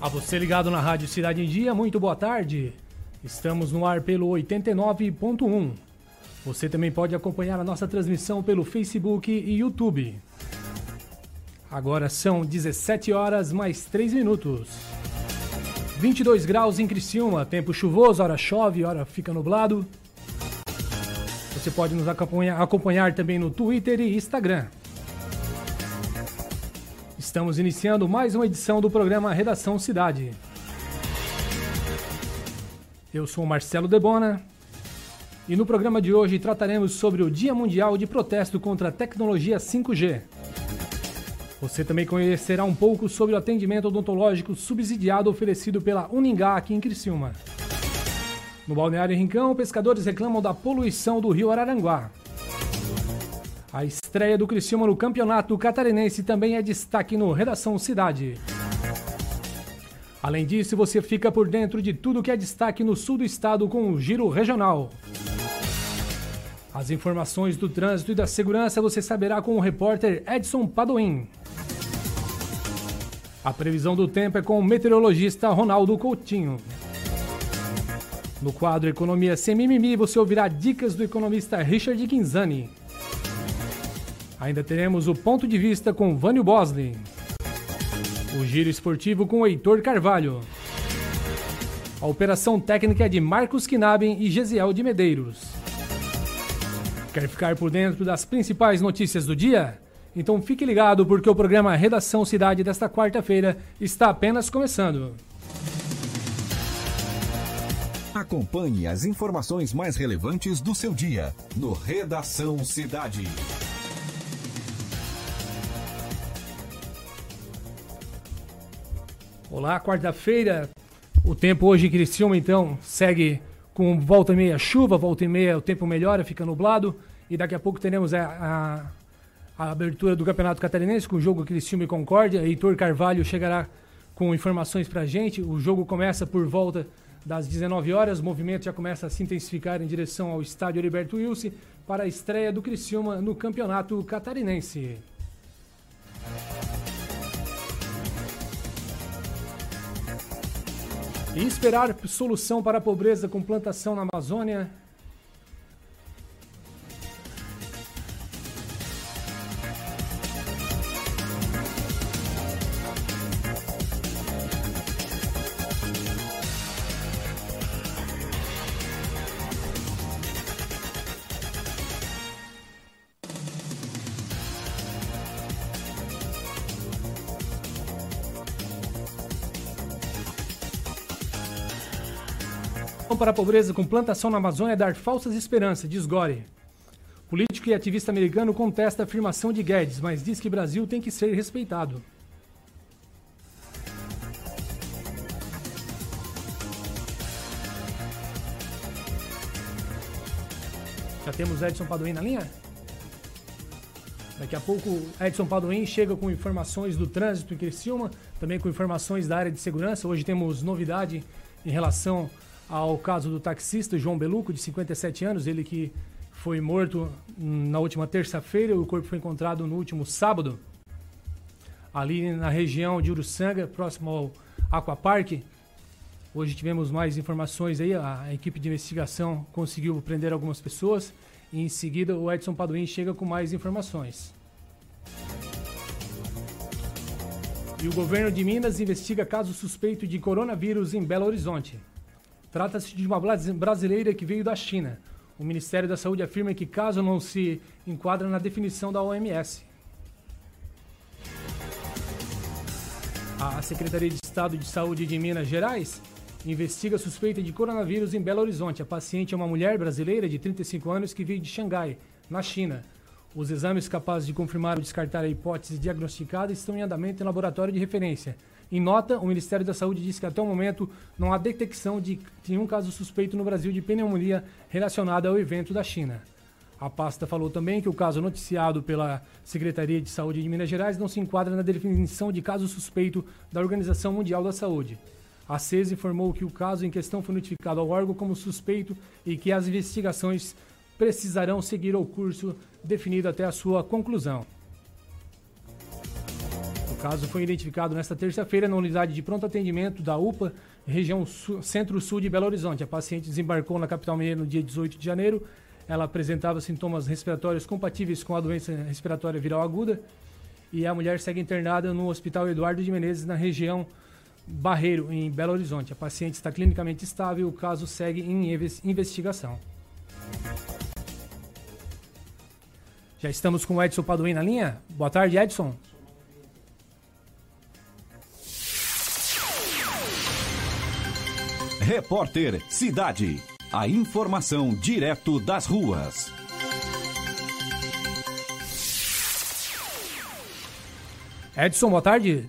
A você ligado na Rádio Cidade em Dia, muito boa tarde. Estamos no ar pelo 89.1. Você também pode acompanhar a nossa transmissão pelo Facebook e YouTube. Agora são 17 horas mais 3 minutos. 22 graus em Criciúma, tempo chuvoso, hora chove, hora fica nublado. Você pode nos acompanhar, acompanhar também no Twitter e Instagram. Estamos iniciando mais uma edição do programa Redação Cidade. Eu sou Marcelo Debona e no programa de hoje trataremos sobre o Dia Mundial de Protesto contra a Tecnologia 5G. Você também conhecerá um pouco sobre o atendimento odontológico subsidiado oferecido pela Uningá aqui em Criciúma. No Balneário Rincão, pescadores reclamam da poluição do rio Araranguá. A estreia do Criciúma no Campeonato Catarinense também é destaque no Redação Cidade. Além disso, você fica por dentro de tudo que é destaque no sul do estado com o Giro Regional. As informações do trânsito e da segurança você saberá com o repórter Edson Padoim. A previsão do tempo é com o meteorologista Ronaldo Coutinho. No quadro Economia Sem Mimimi, você ouvirá dicas do economista Richard Quinzani. Ainda teremos o ponto de vista com Vânio Bosley. O giro esportivo com Heitor Carvalho. A operação técnica é de Marcos Knaben e Gesiel de Medeiros. Quer ficar por dentro das principais notícias do dia? Então fique ligado porque o programa Redação Cidade desta quarta-feira está apenas começando. Acompanhe as informações mais relevantes do seu dia no Redação Cidade. Olá, quarta-feira. O tempo hoje em Criciúma, então, segue com volta e meia chuva, volta e meia o tempo melhora, fica nublado. E daqui a pouco teremos a, a, a abertura do Campeonato Catarinense com o jogo Criciúma e Concórdia. Heitor Carvalho chegará com informações pra gente. O jogo começa por volta das 19 horas. O movimento já começa a se intensificar em direção ao estádio Heriberto Wilson para a estreia do Criciúma no Campeonato Catarinense. E esperar solução para a pobreza com plantação na Amazônia. Para a pobreza com plantação na Amazônia é dar falsas esperanças, diz Gore. Político e ativista americano contesta a afirmação de Guedes, mas diz que Brasil tem que ser respeitado. Já temos Edson Padoim na linha? Daqui a pouco Edson Padoim chega com informações do trânsito em Criciúma, também com informações da área de segurança. Hoje temos novidade em relação ao caso do taxista João Beluco, de 57 anos, ele que foi morto na última terça-feira, o corpo foi encontrado no último sábado, ali na região de Uruçanga, próximo ao Aquapark. Hoje tivemos mais informações aí, a equipe de investigação conseguiu prender algumas pessoas e em seguida o Edson Paduim chega com mais informações. E o governo de Minas investiga caso suspeito de coronavírus em Belo Horizonte. Trata-se de uma brasileira que veio da China. O Ministério da Saúde afirma que caso não se enquadra na definição da OMS. A Secretaria de Estado de Saúde de Minas Gerais investiga suspeita de coronavírus em Belo Horizonte. A paciente é uma mulher brasileira de 35 anos que veio de Xangai, na China. Os exames capazes de confirmar ou descartar a hipótese diagnosticada estão em andamento em laboratório de referência. Em nota, o Ministério da Saúde disse que até o momento não há detecção de nenhum caso suspeito no Brasil de pneumonia relacionada ao evento da China. A pasta falou também que o caso noticiado pela Secretaria de Saúde de Minas Gerais não se enquadra na definição de caso suspeito da Organização Mundial da Saúde. A CES informou que o caso em questão foi notificado ao órgão como suspeito e que as investigações precisarão seguir o curso definido até a sua conclusão caso foi identificado nesta terça-feira na unidade de pronto atendimento da UPA, região centro-sul de Belo Horizonte. A paciente desembarcou na capital mineira no dia 18 de janeiro. Ela apresentava sintomas respiratórios compatíveis com a doença respiratória viral aguda. E a mulher segue internada no Hospital Eduardo de Menezes, na região Barreiro, em Belo Horizonte. A paciente está clinicamente estável e o caso segue em investigação. Já estamos com o Edson Paduim na linha. Boa tarde, Edson. Repórter Cidade. A informação direto das ruas. Edson, boa tarde.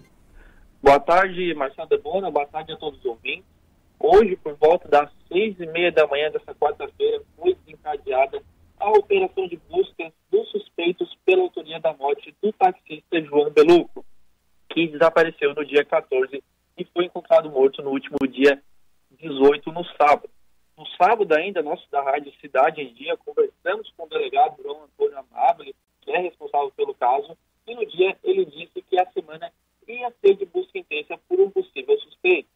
Boa tarde, Marcelo Debona. Boa tarde a todos os ouvintes. Hoje, por volta das seis e meia da manhã dessa quarta-feira, foi desencadeada a operação de busca dos suspeitos pela autoria da morte do taxista João Beluco, que desapareceu no dia 14 e foi encontrado morto no último dia 18, no sábado. No sábado ainda, nós da Rádio Cidade em Dia conversamos com o delegado João Antônio Amable, que é responsável pelo caso, e no dia ele disse que a semana ia ser de busca intensa por um possível suspeito.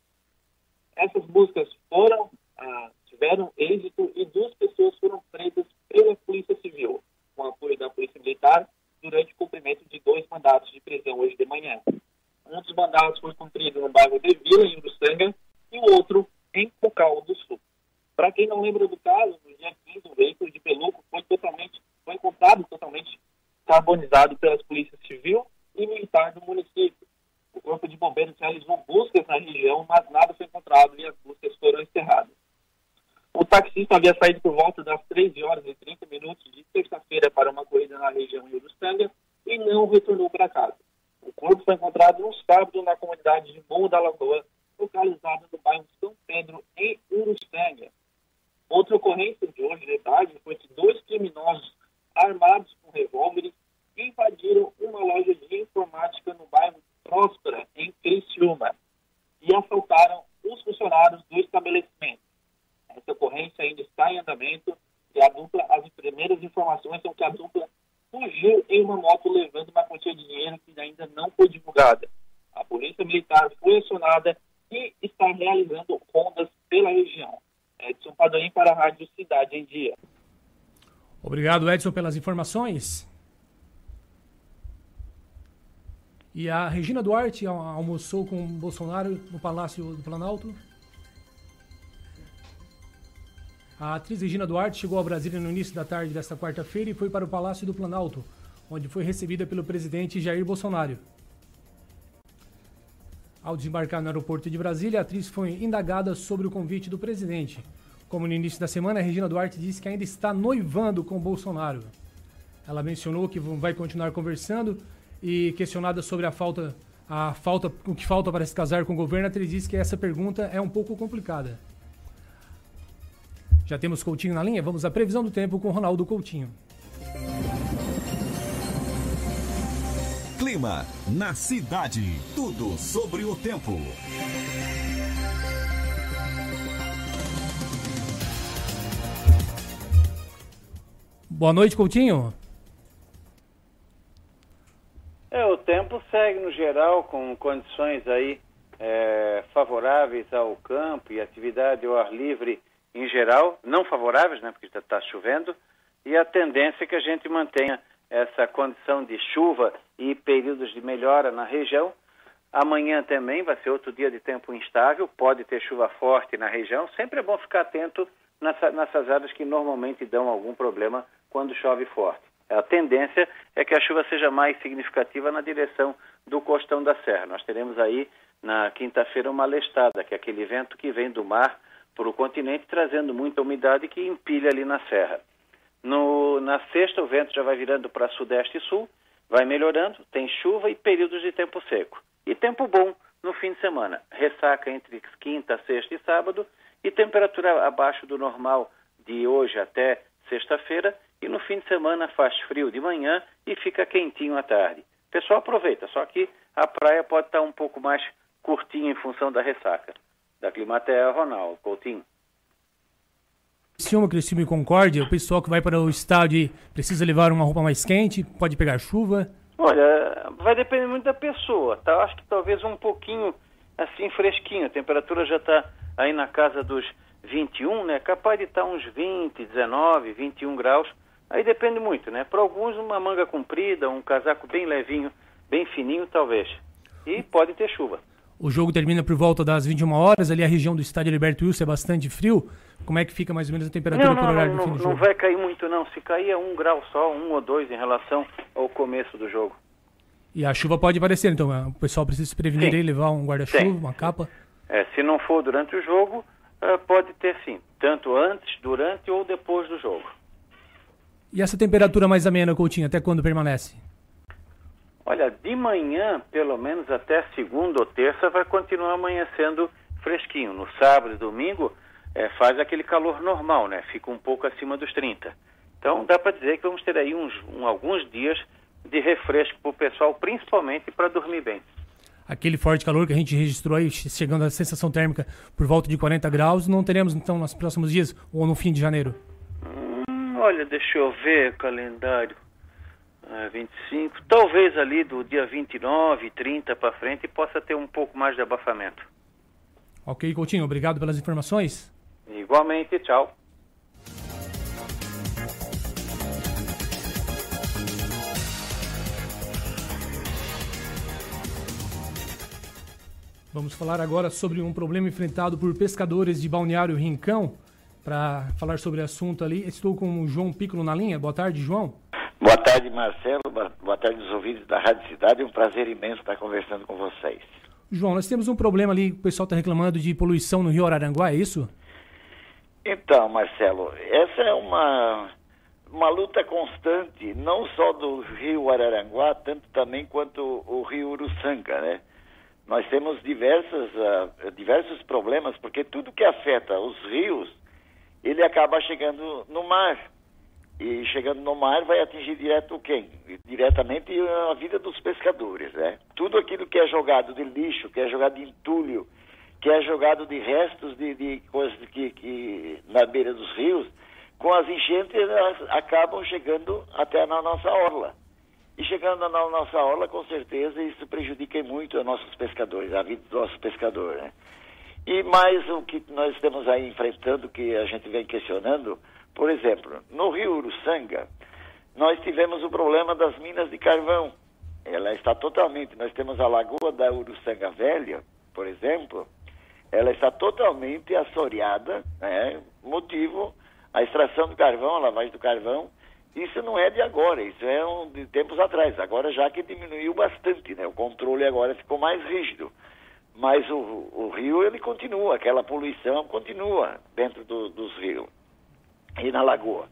Essas buscas foram, ah, tiveram êxito e duas pessoas foram presas pela Polícia Civil, com apoio da Polícia Militar, durante o cumprimento de dois mandatos de prisão hoje de manhã. Um dos mandatos foi cumprido no bairro de Vila, em Uruçanga, e o outro em Cocal do Sul. Para quem não lembra do caso, no dia 15, o veículo de Peluco foi totalmente, foi encontrado totalmente carbonizado pelas polícias civil e militar do município. O Corpo de Bombeiros realizou buscas na região, mas nada foi encontrado e as buscas foram encerradas. O taxista havia saído por volta das 13 horas e 30 minutos de terça-feira para uma corrida na região de Uruçanga e não retornou para casa. O corpo foi encontrado no sábado na comunidade de Morro da Lagoa, localizada no bairro São Pedro, em Uruçanga. Outra ocorrência de hoje de tarde foi que dois criminosos armados com revólveres invadiram uma loja de informática no bairro Próspera, em Criciúma, e assaltaram os funcionários do estabelecimento. Essa ocorrência ainda está em andamento e a dupla, as primeiras informações são que a dupla fugiu em uma moto levando uma quantia de dinheiro que ainda não foi divulgada. A polícia militar foi acionada e está realizando rondas pela região. Edson Padoim para a Rádio Cidade em Dia. Obrigado, Edson, pelas informações. E a Regina Duarte almoçou com o Bolsonaro no Palácio do Planalto. A atriz Regina Duarte chegou a Brasília no início da tarde desta quarta-feira e foi para o Palácio do Planalto, onde foi recebida pelo presidente Jair Bolsonaro. Ao desembarcar no aeroporto de Brasília, a atriz foi indagada sobre o convite do presidente. Como no início da semana, Regina Duarte disse que ainda está noivando com Bolsonaro. Ela mencionou que vai continuar conversando e questionada sobre a falta, a falta, o que falta para se casar com o governo, a disse que essa pergunta é um pouco complicada. Já temos Coutinho na linha? Vamos à previsão do tempo com Ronaldo Coutinho. Clima na cidade. Tudo sobre o tempo. Boa noite, Coutinho. É, o tempo segue no geral com condições aí é, favoráveis ao campo e atividade ao ar livre em geral, não favoráveis, né, porque está chovendo, e a tendência é que a gente mantenha essa condição de chuva e períodos de melhora na região. Amanhã também vai ser outro dia de tempo instável, pode ter chuva forte na região. Sempre é bom ficar atento nessa, nessas áreas que normalmente dão algum problema quando chove forte. A tendência é que a chuva seja mais significativa na direção do costão da serra. Nós teremos aí na quinta-feira uma lestada, que é aquele vento que vem do mar para o continente trazendo muita umidade que empilha ali na serra. No, na sexta, o vento já vai virando para sudeste e sul, vai melhorando, tem chuva e períodos de tempo seco. E tempo bom no fim de semana. Ressaca entre quinta, sexta e sábado e temperatura abaixo do normal de hoje até sexta-feira. E no fim de semana faz frio de manhã e fica quentinho à tarde. Pessoal, aproveita, só que a praia pode estar um pouco mais curtinha em função da ressaca. Da Climatea, Ronaldo Coutinho. Criciúma, Criciúma e Concórdia, o pessoal que vai para o estádio precisa levar uma roupa mais quente, pode pegar chuva. Olha, vai depender muito da pessoa, tá? Acho que talvez um pouquinho assim fresquinho. A temperatura já está aí na casa dos 21, né? Capaz de estar tá uns 20, 19, 21 graus. Aí depende muito, né? Para alguns uma manga comprida, um casaco bem levinho, bem fininho, talvez. E pode ter chuva. O jogo termina por volta das 21 horas, ali a região do estádio Alberto Wilson é bastante frio. Como é que fica mais ou menos a temperatura não, não, por horário não, do fim do jogo? Não vai cair muito não, se cair é um grau só, um ou dois em relação ao começo do jogo. E a chuva pode aparecer, então é, o pessoal precisa se prevenir Sim. e levar um guarda-chuva, uma capa. É, se não for durante o jogo, uh, pode ter sim, tanto antes, durante ou depois do jogo. E essa temperatura mais amena, Coutinho, até quando permanece? Olha, de manhã, pelo menos até segunda ou terça, vai continuar amanhecendo fresquinho. No sábado e domingo, é, faz aquele calor normal, né? Fica um pouco acima dos 30. Então, dá para dizer que vamos ter aí uns, um, alguns dias de refresco para o pessoal, principalmente para dormir bem. Aquele forte calor que a gente registrou aí, chegando a sensação térmica por volta de 40 graus, não teremos então nos próximos dias ou no fim de janeiro? Hum, olha, deixa eu ver calendário. Ah, 25, talvez ali do dia 29, 30 para frente possa ter um pouco mais de abafamento. Ok, Coutinho, obrigado pelas informações. Igualmente, tchau. Vamos falar agora sobre um problema enfrentado por pescadores de Balneário Rincão. Para falar sobre o assunto ali, estou com o João Piccolo na linha. Boa tarde, João. Boa tarde, Marcelo. Boa tarde aos ouvintes da Rádio Cidade. É um prazer imenso estar conversando com vocês. João, nós temos um problema ali, o pessoal está reclamando de poluição no Rio Araranguá, é isso? Então, Marcelo, essa é uma, uma luta constante, não só do Rio Araranguá, tanto também quanto o Rio Uruçanga, né? Nós temos diversas, uh, diversos problemas, porque tudo que afeta os rios, ele acaba chegando no mar. E chegando no mar vai atingir direto quem? Diretamente a vida dos pescadores, né? Tudo aquilo que é jogado de lixo, que é jogado de entulho, que é jogado de restos de, de coisas que, que na beira dos rios, com as enchentes elas acabam chegando até na nossa orla. E chegando na nossa orla, com certeza, isso prejudica muito os nossos pescadores, a vida dos nossos pescadores, né? E mais o que nós estamos aí enfrentando, que a gente vem questionando, por exemplo, no rio Uruçanga, nós tivemos o problema das minas de carvão. Ela está totalmente, nós temos a lagoa da Uruçanga Velha, por exemplo, ela está totalmente assoreada, né? motivo, a extração do carvão, a lavagem do carvão, isso não é de agora, isso é um, de tempos atrás, agora já que diminuiu bastante, né? o controle agora ficou mais rígido. Mas o, o rio, ele continua, aquela poluição continua dentro do, dos rios e na lagoa.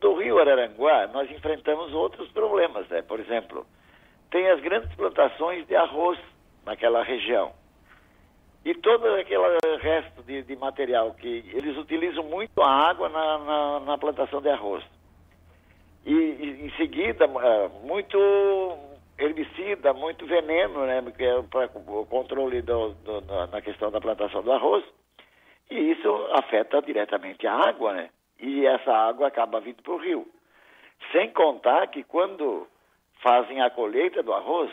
Do rio Araranguá, nós enfrentamos outros problemas, né? Por exemplo, tem as grandes plantações de arroz naquela região. E todo aquele resto de, de material que eles utilizam muito a água na, na, na plantação de arroz. E, e, em seguida, muito herbicida, muito veneno, né? É para o controle do, do, na questão da plantação do arroz. E isso afeta diretamente a água, né? e essa água acaba vindo para o rio. Sem contar que quando fazem a colheita do arroz,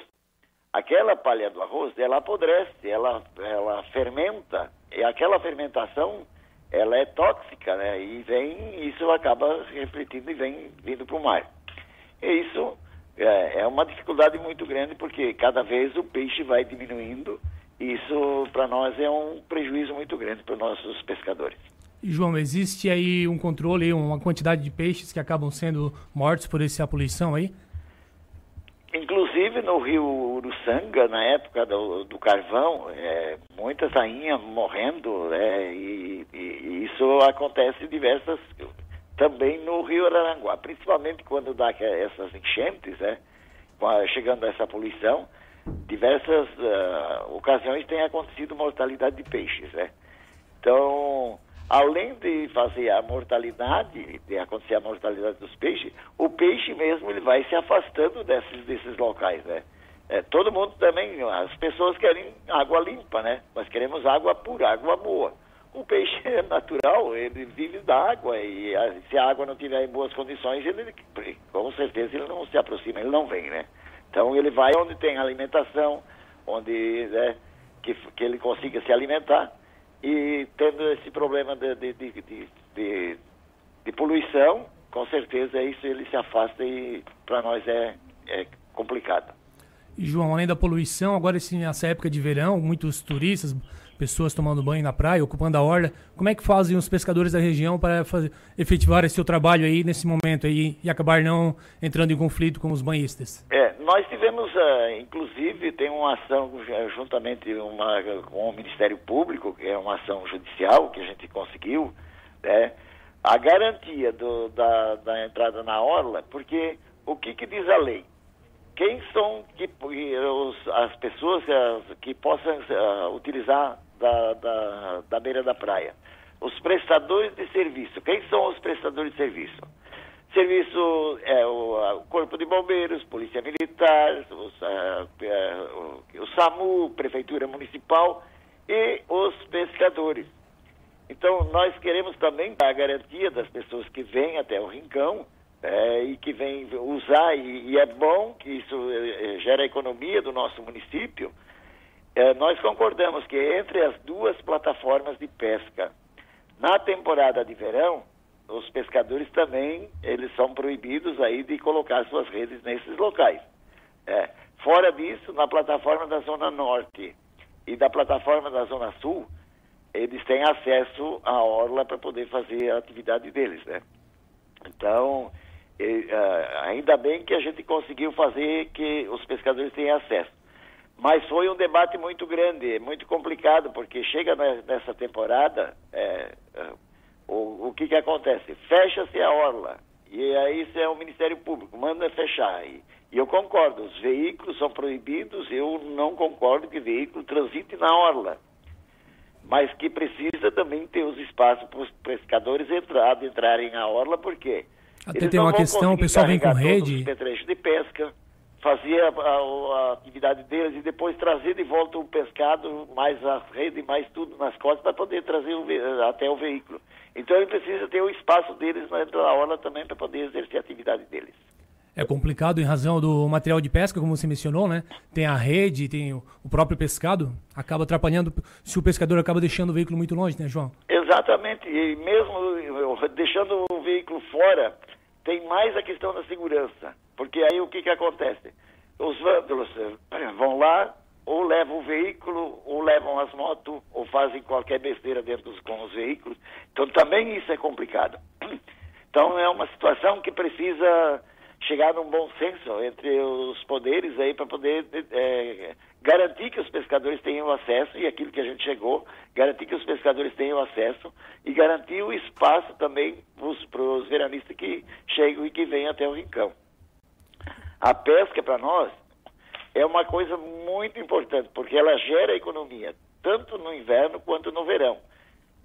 aquela palha do arroz, ela apodrece, ela, ela fermenta, e aquela fermentação, ela é tóxica, né? E vem, isso acaba refletindo e vem vindo para o mar. E isso é, é uma dificuldade muito grande, porque cada vez o peixe vai diminuindo, e isso para nós é um prejuízo muito grande para os nossos pescadores. João, existe aí um controle, uma quantidade de peixes que acabam sendo mortos por essa poluição aí? Inclusive no rio Uruçanga, na época do, do carvão, é, muitas rainhas morrendo, é, e, e, e, isso acontece diversas, também no rio Araranguá, principalmente quando dá essas enchentes, né, chegando a essa poluição, diversas uh, ocasiões tem acontecido mortalidade de peixes, né. Então, além de fazer a mortalidade, de acontecer a mortalidade dos peixes, o peixe mesmo ele vai se afastando desses, desses locais, né? É, todo mundo também, as pessoas querem água limpa, né? Nós queremos água pura, água boa. O peixe é natural, ele vive da água e a, se a água não estiver em boas condições, ele com certeza ele não se aproxima, ele não vem, né? Então ele vai onde tem alimentação, onde né, que, que ele consiga se alimentar e tendo esse problema de, de, de, de, de poluição, com certeza isso ele se afasta e para nós é, é complicado. E João, além da poluição, agora nessa época de verão, muitos turistas, pessoas tomando banho na praia, ocupando a orla, como é que fazem os pescadores da região para fazer, efetivar esse seu trabalho aí nesse momento aí e acabar não entrando em conflito com os banhistas? É, nós tivemos, uh, inclusive, tem uma ação uh, juntamente uma, com o Ministério Público, que é uma ação judicial que a gente conseguiu, né, a garantia do, da, da entrada na orla, porque o que, que diz a lei? quem são que, os, as pessoas as, que possam uh, utilizar da, da, da beira da praia? Os prestadores de serviço. Quem são os prestadores de serviço? Serviço é o, o Corpo de Bombeiros, Polícia Militar, os, uh, o, o SAMU, Prefeitura Municipal e os pescadores. Então, nós queremos também dar a garantia das pessoas que vêm até o Rincão é, e que vem usar, e, e, é bom que isso é, gera economia do nosso município, é, nós concordamos que entre as duas plataformas de pesca, na temporada de verão, os pescadores também, eles são proibidos aí de colocar suas redes nesses locais. É, fora disso, na plataforma da Zona Norte e da plataforma da Zona Sul, eles têm acesso à orla para poder fazer a atividade deles, né? Então, e, uh, ainda bem que a gente conseguiu fazer que os pescadores tenham acesso. Mas foi um debate muito grande, muito complicado, porque chega nessa temporada, é, uh, o, o que, que acontece? Fecha-se a orla, e aí isso é o Ministério Público, manda fechar. E, e eu concordo, os veículos são proibidos, eu não concordo que veículo transite na orla mas que precisa também ter os espaços para os pescadores entrar, entrarem na orla, porque até tem uma questão, o pessoal vem com rede. Os de pesca, fazer a, a, a, atividade deles e depois trazer de volta o pescado, mais a rede, mais tudo nas costas, para poder trazer o, até o veículo. Então ele precisa ter o espaço deles na hora também para poder exercer a atividade deles. É complicado em razão do material de pesca, como você mencionou, né? Tem a rede, tem o próprio pescado, acaba atrapalhando se o pescador acaba deixando o veículo muito longe, né, João? Exatamente, e mesmo deixando o veículo fora, tem mais a questão da segurança. Porque aí o que, que acontece? Os vândalos eh, vão lá, ou levam o veículo, ou levam as motos, ou fazem qualquer besteira dentro dos, com os veículos. Então também isso é complicado. Então é uma situação que precisa chegar num bom senso entre os poderes aí para poder é, garantir que os pescadores tenham acesso e aquilo que a gente chegou, garantir que os pescadores tenham acesso e garantir o espaço também para os veranistas que chegam e que vêm até o Rincão. A pesca para nós é uma coisa muito importante porque ela gera economia tanto no inverno quanto no verão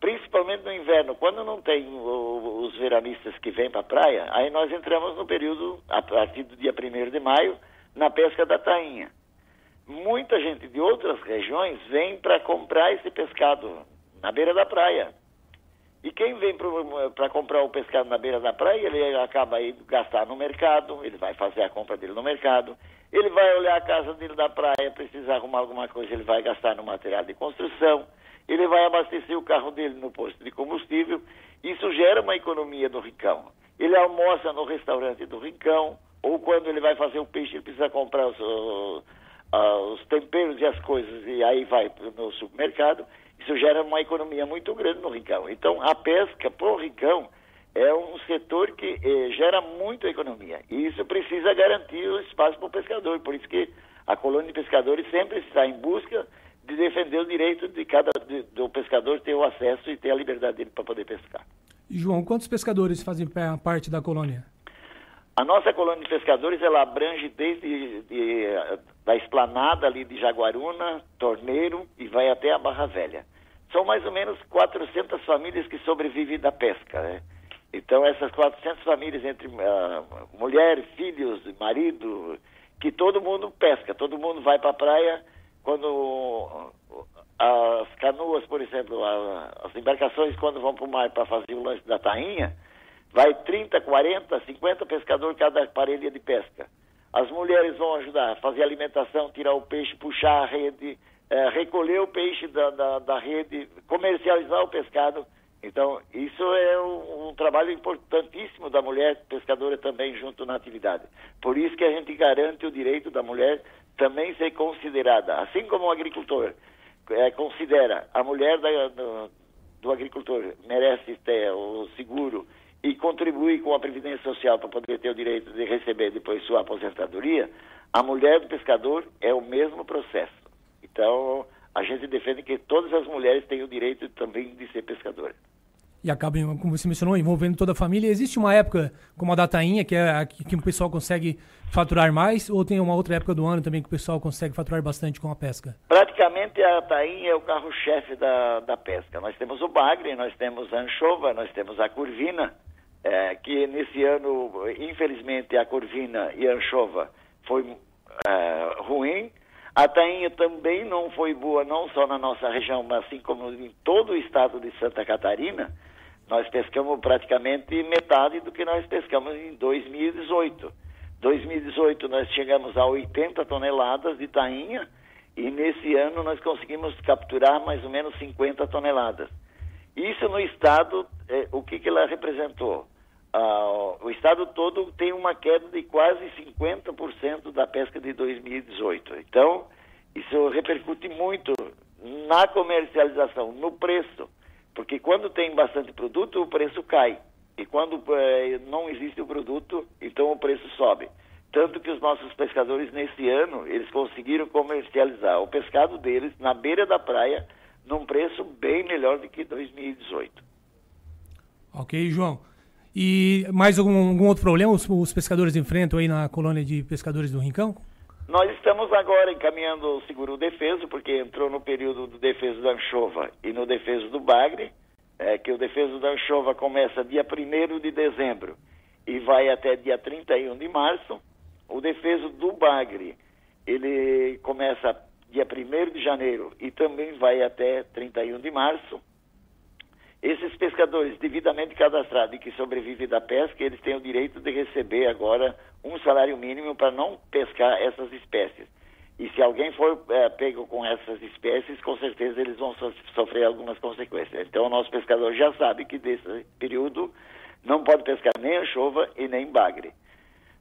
principalmente no inverno, quando não tem o, os veranistas que vêm para a praia, aí nós entramos no período, a partir do dia 1 de maio, na pesca da tainha. Muita gente de outras regiões vem para comprar esse pescado na beira da praia. E quem vem para comprar o pescado na beira da praia, ele acaba indo gastar no mercado, ele vai fazer a compra dele no mercado, ele vai olhar a casa dele da praia, precisa arrumar alguma coisa, ele vai gastar no material de construção ele vai abastecer o carro dele no posto de combustível. Isso gera uma economia do Rincão. Ele almoça no restaurante do Rincão, ou quando ele vai fazer o peixe, ele precisa comprar os, os, os temperos e as coisas, e aí vai no supermercado. Isso gera uma economia muito grande no Rincão. Então, a pesca para o Rincão é um setor que eh, gera muita economia. E isso precisa garantir o espaço para o pescador. Por isso que a colônia de pescadores sempre está em busca de defender o direito de cada de, do pescador ter o acesso e ter a liberdade dele para poder pescar. João, quantos pescadores fazem parte da colônia? A nossa colônia de pescadores ela abrange desde de, da esplanada ali de Jaguaruna, Torneiro e vai até a Barra Velha. São mais ou menos 400 famílias que sobrevivem da pesca, né? Então essas 400 famílias entre uh, mulher, filhos, marido, que todo mundo pesca, todo mundo vai para a praia quando as canoas, por exemplo, as embarcações quando vão para o mar para fazer o lanche da tainha, vai 30, 40, 50 pescadores cada parelha de pesca. as mulheres vão ajudar fazer alimentação, tirar o peixe, puxar a rede, é, recolher o peixe da, da, da, rede, comercializar o pescado. Então, isso é um, um, trabalho importantíssimo da mulher pescadora também junto na atividade. Por isso que a gente garante o direito da mulher também ser considerada, assim como o agricultor é, considera a mulher da, do, do agricultor merece ter o seguro e contribui com a Previdência Social para poder ter o direito de receber depois sua aposentadoria, a mulher do pescador é o mesmo processo. Então, a gente defende que todas as mulheres têm o direito também de ser pescadora e acaba, como você mencionou, envolvendo toda a família. Existe uma época como a da tainha, que é a que o pessoal consegue faturar mais, ou tem uma outra época do ano também que o pessoal consegue faturar bastante com a pesca? Praticamente a tainha é o carro-chefe da, da pesca. Nós temos o bagre, nós temos a anchova, nós temos a curvina, é, que nesse ano, infelizmente, a curvina e a anchova foi é, ruim. A tainha também não foi boa, não só na nossa região, mas assim como em todo o estado de Santa Catarina. Nós pescamos praticamente metade do que nós pescamos em 2018. 2018 nós chegamos a 80 toneladas de tainha e nesse ano nós conseguimos capturar mais ou menos 50 toneladas. Isso no estado, é, o que, que ela representou? Ah, o estado todo tem uma queda de quase 50% da pesca de 2018. Então, isso repercute muito na comercialização, no preço. Porque quando tem bastante produto, o preço cai. E quando é, não existe o produto, então o preço sobe. Tanto que os nossos pescadores, nesse ano, eles conseguiram comercializar o pescado deles na beira da praia num preço bem melhor do que 2018. Ok, João. E mais algum, algum outro problema os, os, pescadores enfrentam aí na colônia de pescadores do Rincão? Nós estamos agora encaminhando o seguro defeso, porque entrou no período do defeso da anchova e no defeso do bagre, é, que o defeso da anchova começa dia 1 de dezembro e vai até dia 31 de março. O defeso do bagre, ele começa dia 1 de janeiro e também vai até 31 de março. Esses pescadores devidamente cadastrados e que sobrevivem da pesca, eles têm o direito de receber agora um salário mínimo para não pescar essas espécies. E se alguém for é, pego com essas espécies, com certeza eles vão so sofrer algumas consequências. Então o nosso pescador já sabe que desse período não pode pescar nem anchova e nem bagre.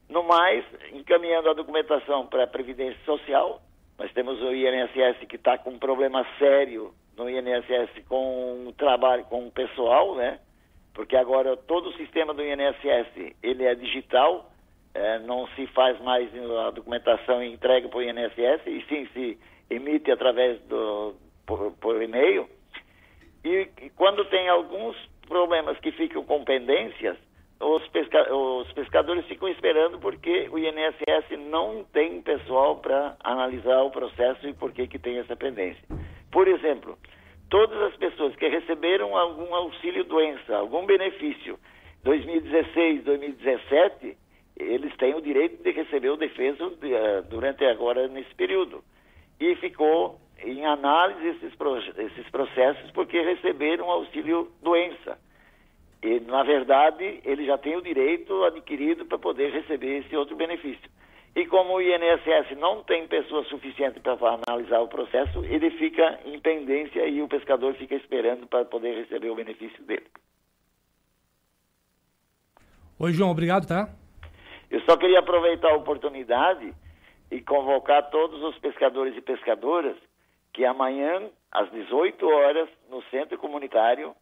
No mais, encaminhando a documentação para a Previdência Social, nós temos o INSS que está com um problema sério no INSS com o trabalho, com o pessoal, né? Porque agora todo o sistema do INSS, ele é digital, é, não se faz mais a documentação e entrega para o INSS, e sim se emite através do, por, por e-mail. E, e, quando tem alguns problemas que ficam com pendências, os, pesca, os pescadores ficam esperando porque o INSS não tem pessoal para analisar o processo e por que, que tem essa pendência. Por exemplo, todas as pessoas que receberam algum auxílio doença, algum benefício, 2016, 2017, eles têm o direito de receber o defeso de, uh, durante agora nesse período. E ficou em análise esses, pro, esses processos porque receberam auxílio doença. E, na verdade, ele já tem o direito adquirido para poder receber esse outro benefício. E como o INSS não tem pessoa suficiente para analisar o processo, ele fica em pendência e o pescador fica esperando para poder receber o benefício dele. Oi, João, obrigado, tá? Eu só queria aproveitar a oportunidade e convocar todos os pescadores e pescadoras que amanhã, às 18 horas, no centro comunitário,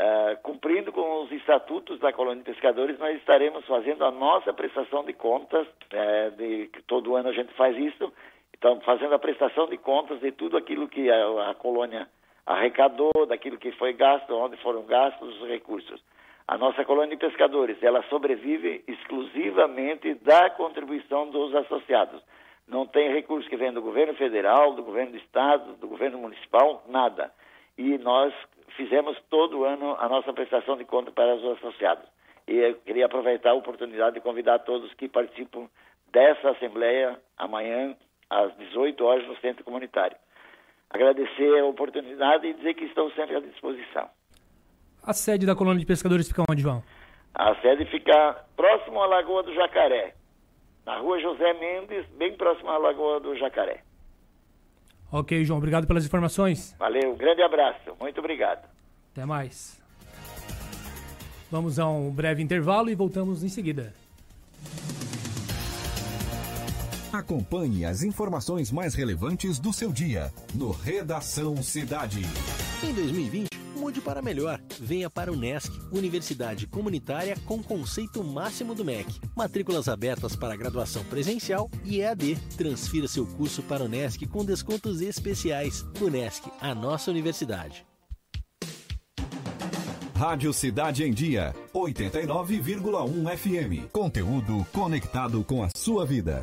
Uh, cumprindo com os estatutos da colônia de pescadores, nós estaremos fazendo a nossa prestação de contas, uh, de, todo ano a gente faz isso, então fazendo a prestação de contas de tudo aquilo que a, a, colônia arrecadou, daquilo que foi gasto, onde foram gastos os recursos. A nossa colônia de pescadores, ela sobrevive exclusivamente da contribuição dos associados. Não tem recurso que vem do governo federal, do governo do estado, do governo municipal, nada. E nós fizemos todo ano a nossa prestação de conta para os associados. E eu queria aproveitar a oportunidade de convidar todos que participam dessa assembleia amanhã às 18 horas no Centro Comunitário. Agradecer a oportunidade e dizer que estão sempre à disposição. A sede da colônia de pescadores fica onde, João? A sede fica próximo à Lagoa do Jacaré. na rua José Mendes, bem próximo à Lagoa do Jacaré. Ok, João, obrigado pelas informações. Valeu, um grande abraço, muito obrigado. Até mais. Vamos a um breve intervalo e voltamos em seguida. Acompanhe as informações mais relevantes do seu dia no Redação Cidade. Em 2020, mude para melhor. Venha para o NESC, Universidade Comunitária com conceito máximo do MEC. Matrículas abertas para graduação presencial e EAD. Transfira seu curso para o NESC com descontos especiais. UNESC, a nossa universidade. Rádio Cidade em Dia, 89,1 FM. Conteúdo conectado com a sua vida.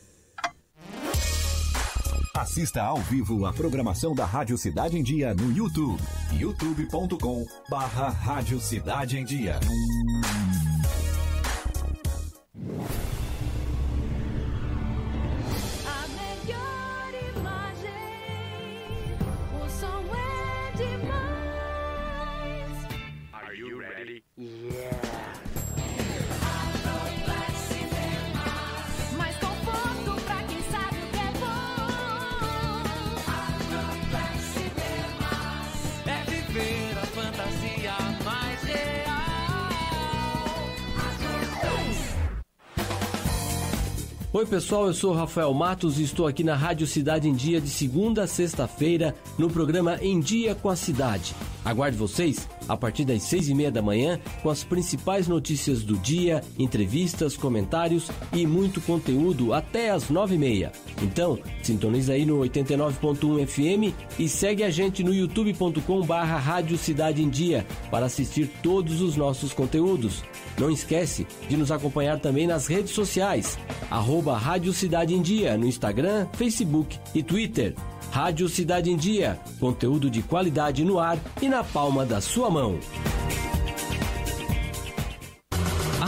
Assista ao vivo a programação da Rádio Cidade em Dia no YouTube. youtube.com barra Rádio Cidade em Dia. Oi pessoal, eu sou Rafael Matos e estou aqui na Rádio Cidade em Dia de segunda a sexta-feira no programa Em Dia com a Cidade. Aguarde vocês a partir das seis e meia da manhã com as principais notícias do dia, entrevistas, comentários e muito conteúdo até as nove e meia. Então, sintoniza aí no 89.1 FM e segue a gente no youtube.com barra Rádio Cidade em Dia para assistir todos os nossos conteúdos. Não esquece de nos acompanhar também nas redes sociais, arroba Rádio Cidade em Dia no Instagram, Facebook e Twitter. Rádio Cidade em Dia, conteúdo de qualidade no ar e na palma da sua mão.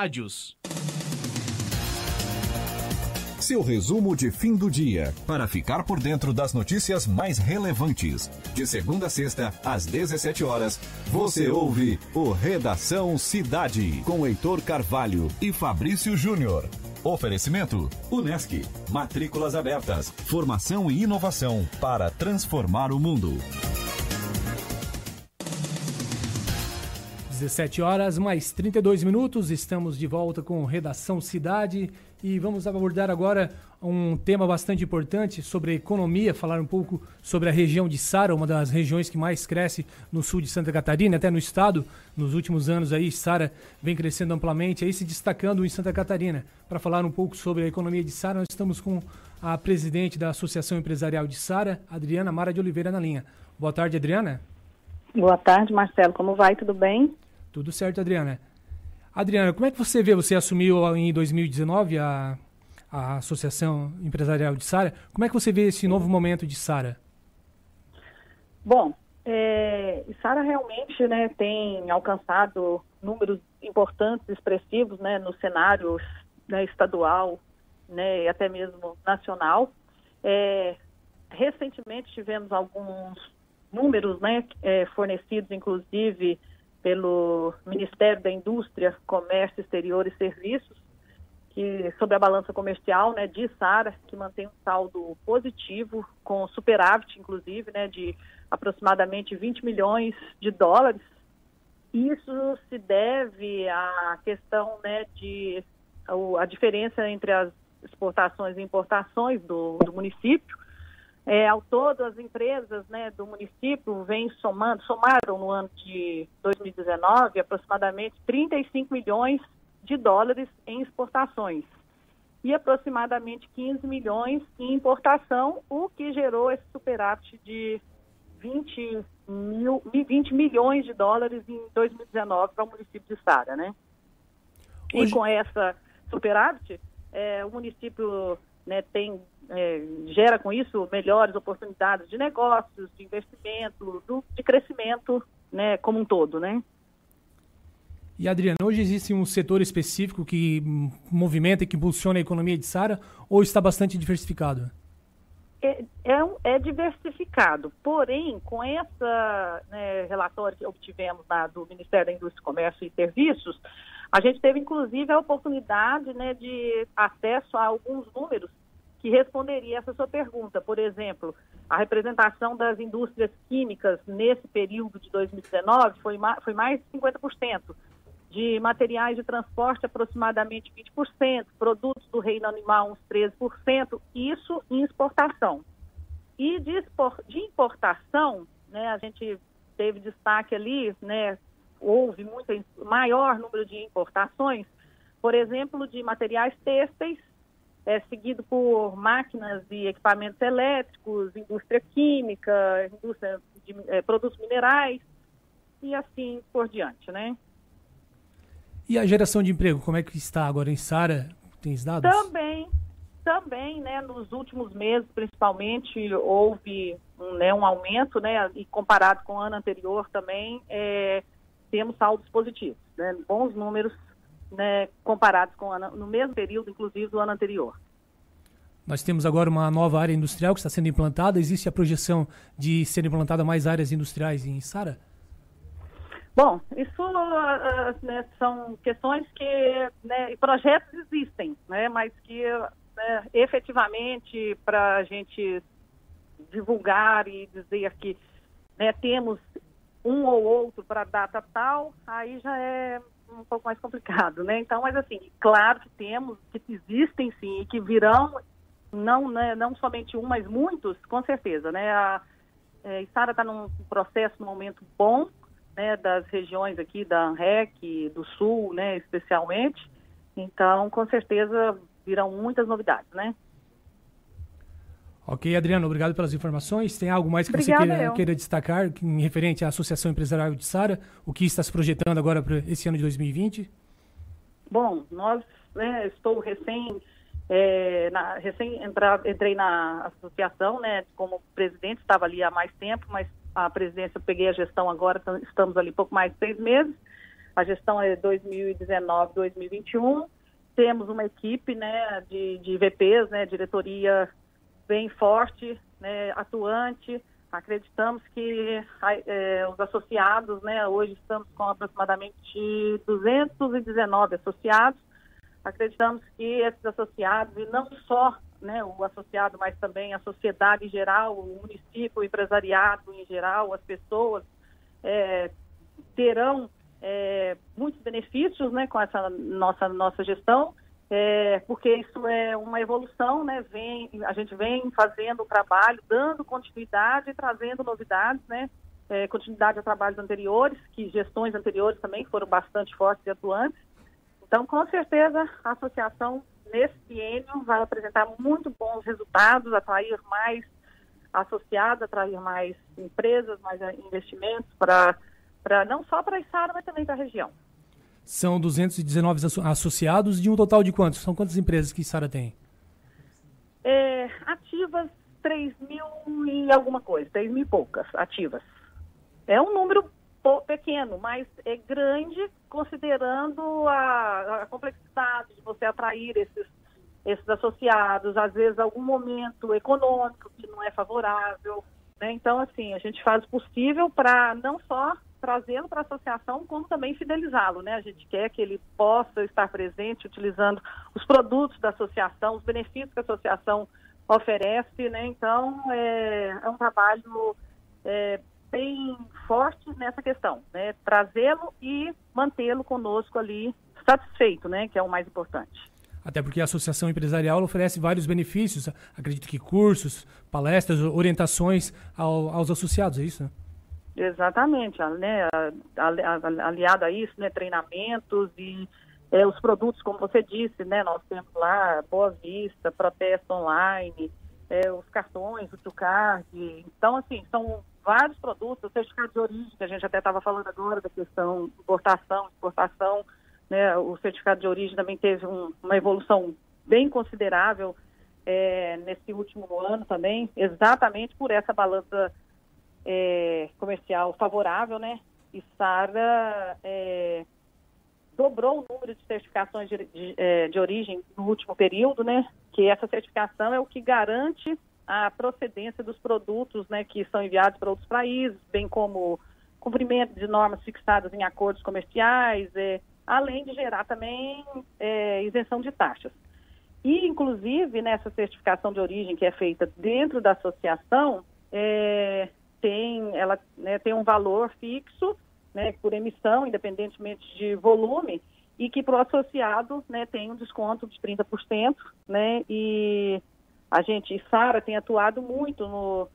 Rádios. Seu resumo de fim do dia, para ficar por dentro das notícias mais relevantes. De segunda a sexta, às 17 horas, você ouve o Redação Cidade, com Heitor Carvalho e Fabrício Júnior. Oferecimento: Unesc. Matrículas abertas. Formação e inovação para transformar o mundo. 17 horas mais 32 minutos, estamos de volta com Redação Cidade e vamos abordar agora um tema bastante importante sobre economia, falar um pouco sobre a região de Sara, uma das regiões que mais cresce no sul de Santa Catarina, até no estado. Nos últimos anos aí, Sara vem crescendo amplamente, aí se destacando em Santa Catarina. Para falar um pouco sobre a economia de Sara, nós estamos com a presidente da Associação Empresarial de Sara, Adriana Mara de Oliveira na linha. Boa tarde, Adriana. Boa tarde, Marcelo. Como vai? Tudo bem? Tudo certo, Adriana. Adriana, como é que você vê? Você assumiu em 2019 a, a Associação Empresarial de Sara. Como é que você vê esse novo momento de Sara? Bom, é, Sara realmente né, tem alcançado números importantes, expressivos né, no cenário né, estadual né, e até mesmo nacional. É, recentemente tivemos alguns números né, é, fornecidos, inclusive, pelo Ministério da Indústria, Comércio Exterior e Serviços, que sobre a balança comercial, né, de Sara, que mantém um saldo positivo, com superávit, inclusive, né, de aproximadamente 20 milhões de dólares. Isso se deve à questão, né, de a diferença entre as exportações e importações do, do município. É, ao todo, as empresas né, do município vêm somando, somaram no ano de 2019 aproximadamente 35 milhões de dólares em exportações e aproximadamente 15 milhões em importação, o que gerou esse superávit de 20, mil, 20 milhões de dólares em 2019 para o município de Sara, né? E com essa superávit, é, o município né, tem, é, gera com isso melhores oportunidades de negócios, de investimento, do- de crescimento né, como um todo, né? E Adriana, hoje existe um setor específico que movimenta e que impulsiona a economia de Sara ou está bastante diversificado? É, é, é diversificado, porém, com essa né, relatório que obtivemos lá do Ministério da Indústria, Comércio e Serviços, a gente teve inclusive a oportunidade né, de acesso a alguns números que responderia essa sua pergunta. Por exemplo, a representação das indústrias químicas nesse período de 2019 foi, foi mais de 50%. De materiais de transporte, aproximadamente 20%, produtos do reino animal, uns 13%, isso em exportação. E de, de importação, né, a gente teve destaque ali, né, houve muito maior número de importações, por exemplo, de materiais têxteis, é, seguido por máquinas e equipamentos elétricos, indústria química, indústria de eh, produtos minerais e assim por diante, né? E a geração de emprego, como é que está agora em Sara? Tem os dados? Também, também, né, nos últimos meses, principalmente, houve um, né, um aumento, né, e comparado com o ano anterior também, é, temos saldos positivos, né, bons números, né, comparados com ano, no mesmo período, inclusive, do ano anterior. Nós temos agora uma nova área industrial que está sendo implantada. Existe a projeção de ser implantada mais áreas industriais em Sara? Bom, isso ah, né, são questões que né, projetos existem, né, mas que né, efetivamente para a gente divulgar e dizer que né, temos um ou outro para data tal, aí já é um pouco mais complicado, né? Então, mas assim, claro que temos, que existem sim, e que virão não, né, não somente um, mas muitos, com certeza, né? A é, Sara está num processo, num momento bom, né, das regiões aqui da ANREC, do Sul, né, especialmente. Então, com certeza virão muitas novidades, né? Ok, Adriano, obrigado pelas informações. Tem algo mais que Obrigada, você queira, queira destacar em referente à Associação Empresarial de Sara? O que está se projetando agora para esse ano de 2020? Bom, nós, né, estou recém, é, na, recém entrei na associação, né, como presidente, estava ali há mais tempo, mas a presidência eu peguei a gestão agora, estamos ali pouco mais de seis meses. A gestão é 2019, 2021. Temos uma equipe, né, de, de VPs, né, diretoria bem forte, né, atuante. Acreditamos que eh, os associados, né, hoje estamos com aproximadamente 219 associados. Acreditamos que esses associados, e não só né, o associado, mas também a sociedade em geral, o município, o empresariado em geral, as pessoas, eh, terão eh, muitos benefícios né, com essa nossa, nossa gestão é, porque isso é uma evolução, né? Vem, a gente vem fazendo o trabalho, dando continuidade, trazendo novidades, né? É, continuidade a trabalhos anteriores, que gestões anteriores também foram bastante fortes e atuantes. Então, com certeza, a associação nesse biênio vai apresentar muito bons resultados, atrair mais associados, atrair mais empresas, mais investimentos para não só para a Içara, mas também para a região. São 219 asso- associados de um total de quantos? São quantas empresas que Sara tem? É, ativas, 3 mil e alguma coisa, 3 mil e poucas ativas. É um número pequeno, mas é grande considerando a, a complexidade de você atrair esses, esses associados, às vezes algum momento econômico que não é favorável. né? Então, assim, a gente faz o possível para não só trazê-lo para a associação, como também fidelizá-lo, né? A gente quer que ele possa estar presente utilizando os produtos da associação, os benefícios que a associação oferece, né? Então, é, é um trabalho é, bem forte nessa questão, né? Trazê-lo e mantê-lo conosco ali satisfeito, né? Que é o mais importante. Até porque a associação empresarial oferece vários benefícios, acredito que cursos, palestras, orientações ao- aos associados, é isso? Né? Exatamente, né, aliado a isso, né, treinamentos e é, os produtos, como você disse, né, nós temos lá Boa Vista, Protesto Online, é, os cartões, o Tucard, então assim, são vários produtos, o certificado de origem, que a gente até estava falando agora da questão importação, exportação, né, o certificado de origem também teve um- uma evolução bem considerável é, nesse último ano também, exatamente por essa balança é, comercial favorável, né? E Sara é, dobrou o número de certificações de, de, é, de origem no último período, né? Que essa certificação é o que garante a procedência dos produtos, né? Que são enviados para outros países, bem como cumprimento de normas fixadas em acordos comerciais, é, além de gerar também é, isenção de taxas. E, inclusive, nessa certificação de origem que é feita dentro da associação, é, tem, ela né, tem um valor fixo né, por emissão, independentemente de volume, e que para o associado né, tem um desconto de 30%, né, e a gente, e Sara tem atuado muito no,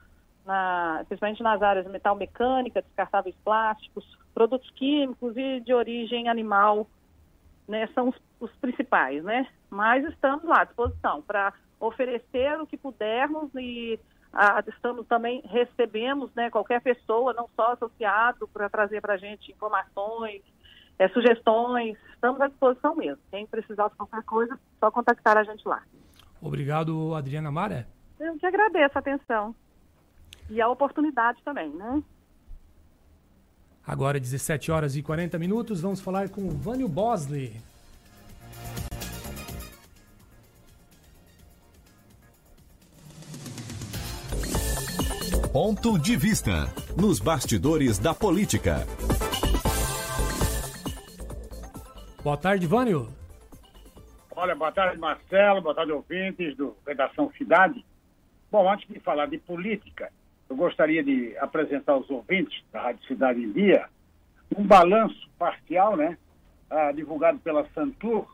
na, principalmente nas áreas metal mecânica, descartáveis plásticos, produtos químicos e de origem animal, né, são os, os principais, né? Mas estamos lá à disposição para oferecer o que pudermos e ah, estamos também recebemos, né, qualquer pessoa, não só associado, para trazer para a gente informações, eh, sugestões. Estamos à disposição mesmo. Quem precisar de qualquer coisa, só contactar a gente lá. Obrigado, Adriana Mara. Eu que agradeço a atenção e a oportunidade também, né? Agora, 17 horas e 40 minutos, vamos falar com o Vânio Bosley. Ponto de vista nos bastidores da política. Boa tarde, Vânio. Olha, boa tarde, Marcelo, boa tarde, ouvintes do Redação Cidade. Bom, antes de falar de política, eu gostaria de apresentar aos ouvintes da Rádio Cidade em Dia um balanço parcial, né, ah, divulgado pela Santur,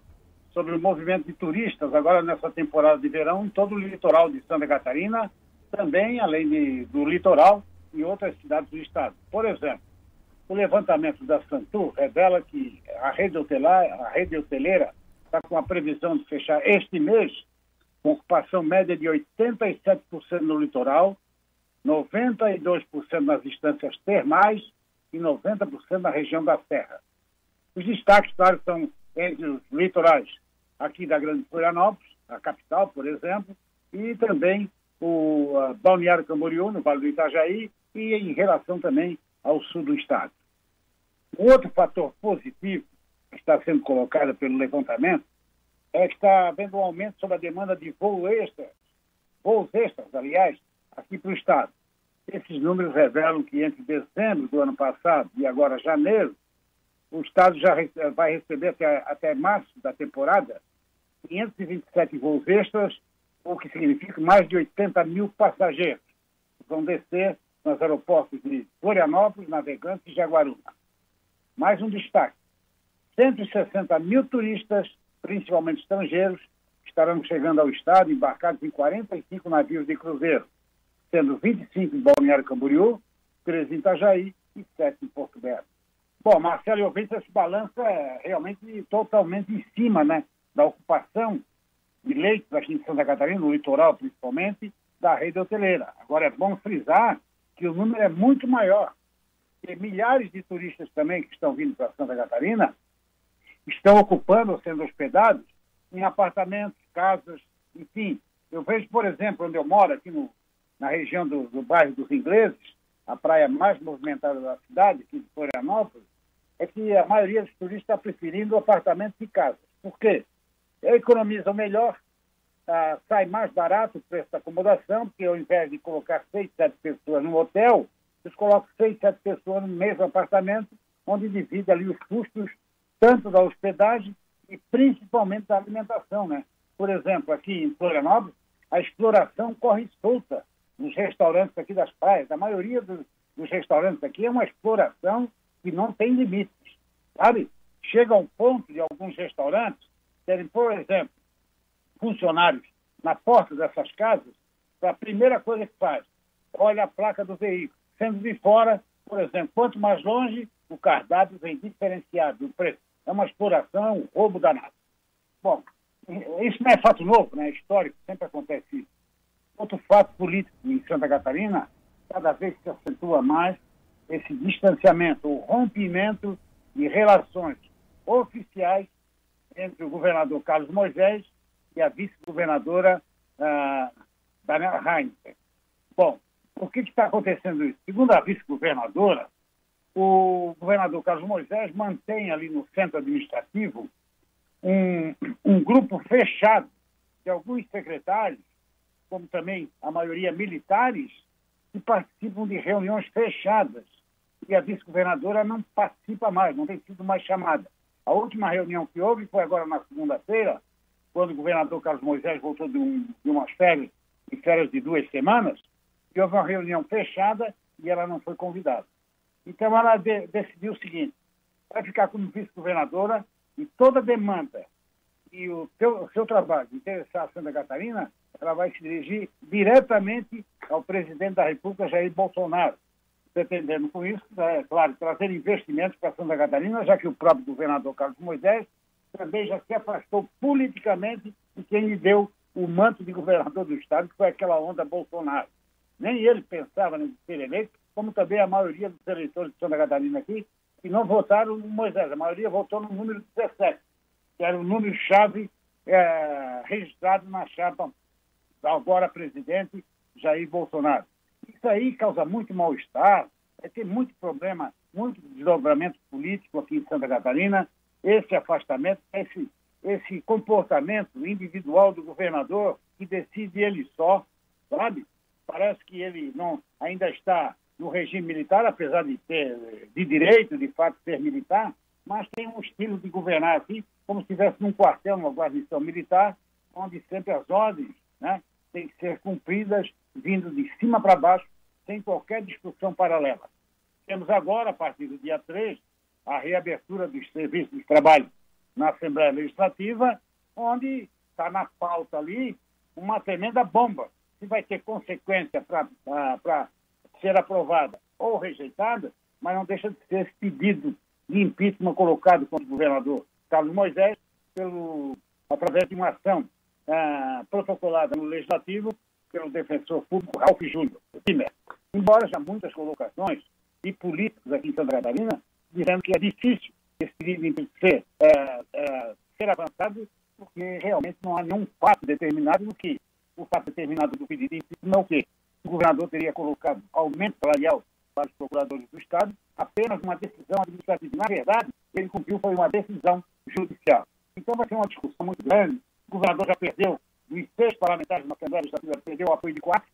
sobre o movimento de turistas agora nessa temporada de verão em todo o litoral de Santa Catarina, também além de, do litoral e outras cidades do estado. Por exemplo, o levantamento da Santur revela que a rede, hotelar, a rede hoteleira está com a previsão de fechar este mês com ocupação média de 87% no litoral, 92% nas instâncias termais e 90% na região da Serra. Os destaques, claro, são entre os litorais aqui da Grande Florianópolis, a capital, por exemplo, e também o Balneário Camboriú, no Vale do Itajaí, e em relação também ao sul do estado. Um outro fator positivo que está sendo colocado pelo levantamento é que está havendo um aumento sobre a demanda de voos extras, voos extras, aliás, aqui para o estado. Esses números revelam que entre dezembro do ano passado e agora janeiro, o estado já vai receber até, até março da temporada 527 voos extras, o que significa mais de 80 mil passageiros vão descer nos aeroportos de Florianópolis, Navegantes e Jaguaruna. Mais um destaque: 160 mil turistas, principalmente estrangeiros, estarão chegando ao estado embarcados em 45 navios de cruzeiro, sendo 25 em Balneário Camboriú, 13 em Itajaí e 7 em Porto Belo. Bom, Marcelo e ouvintes, esse balanço é realmente totalmente em cima né, da ocupação de leitos aqui em Santa Catarina, no litoral principalmente, da rede hoteleira. Agora é bom frisar que o número é muito maior. E milhares de turistas também que estão vindo para Santa Catarina estão ocupando ou sendo hospedados em apartamentos, casas, enfim. Eu vejo, por exemplo, onde eu moro, aqui no, na região do, do bairro dos Ingleses, a praia mais movimentada da cidade, aqui de Florianópolis, é que a maioria dos turistas está preferindo apartamentos e casas. Por quê? Economizam melhor, ah, sai mais barato o preço da acomodação, porque ao invés de colocar seis, sete pessoas num hotel, eles colocam seis, sete pessoas no mesmo apartamento, onde divide ali os custos tanto da hospedagem e principalmente da alimentação, né? Por exemplo, aqui em Florianópolis, a exploração corre solta nos restaurantes aqui das praias. A maioria dos, dos restaurantes aqui é uma exploração que não tem limites, sabe? Chega a um ponto de alguns restaurantes terem, por exemplo, funcionários na porta dessas casas, a primeira coisa que faz, olha a placa do veículo. Sendo de fora, por exemplo, quanto mais longe, o cardápio vem diferenciado do preço. É uma exploração, é um roubo danado. Bom, isso não é fato novo, né? É histórico, sempre acontece isso. Outro fato político em Santa Catarina, cada vez se acentua mais esse distanciamento, o rompimento de relações oficiais entre o governador Carlos Moisés e a vice-governadora ah, Daniela Heineken. Bom, que que está acontecendo isso? Segundo a vice-governadora, o governador Carlos Moisés mantém ali no centro administrativo um, um grupo fechado de alguns secretários, como também a maioria militares, que participam de reuniões fechadas. E a vice-governadora não participa mais, não tem sido mais chamada. A última reunião que houve foi agora na segunda-feira, quando o governador Carlos Moisés voltou de, um, de umas férias, de férias de duas semanas, e houve uma reunião fechada e ela não foi convidada. Então ela de- decidiu o seguinte: vai ficar como vice-governadora e toda demanda e o seu, o seu trabalho interessar a Santa Catarina, ela vai se dirigir diretamente ao presidente da República, Jair Bolsonaro, pretendendo com isso, é claro, trazer investimentos para Santa Catarina, já que o próprio governador Carlos Moisés também já se afastou politicamente de quem lhe deu o manto de governador do estado, que foi aquela onda Bolsonaro. Nem ele pensava em ser eleito, como também a maioria dos eleitores de Santa Catarina aqui, que não votaram no Moisés. A maioria votou no número 17, que era o número-chave eh, registrado na chapa do agora presidente Jair Bolsonaro. Isso aí causa muito mal-estar, vai ter muito problema, muito desdobramento político aqui em Santa Catarina, esse afastamento, esse, esse comportamento individual do governador que decide ele só, sabe? Parece que ele não ainda está no regime militar, apesar de ter de direito, de fato, ser militar, mas tem um estilo de governar aqui, como se estivesse num quartel, numa guarnição militar, onde sempre as ordens né, têm que ser cumpridas vindo de cima para baixo, sem qualquer discussão paralela. Temos agora, a partir do dia 3, a reabertura dos serviços de trabalho na Assembleia Legislativa, onde está na pauta ali uma tremenda bomba, que vai ter consequência para ser aprovada ou rejeitada, mas não deixa de ser esse pedido de impeachment colocado contra o governador Carlos Moisés, pelo, através de uma ação ah, protocolada no Legislativo pelo defensor público Ralph Júnior, Pimer. Embora já muitas colocações de políticos aqui em Santa Catarina dizendo que é difícil esse de ser, eh, eh, ser avançado, porque realmente não há nenhum fato determinado no que o fato determinado do pedido de impeachment é o quê? O governador teria colocado aumento salarial para os procuradores do Estado, apenas uma decisão administrativa. Na verdade, ele cumpriu foi uma decisão judicial. Então vai ser uma discussão muito grande. O governador já perdeu, dos seis parlamentares na Assembleia Legislativa, perdeu o apoio de quatro,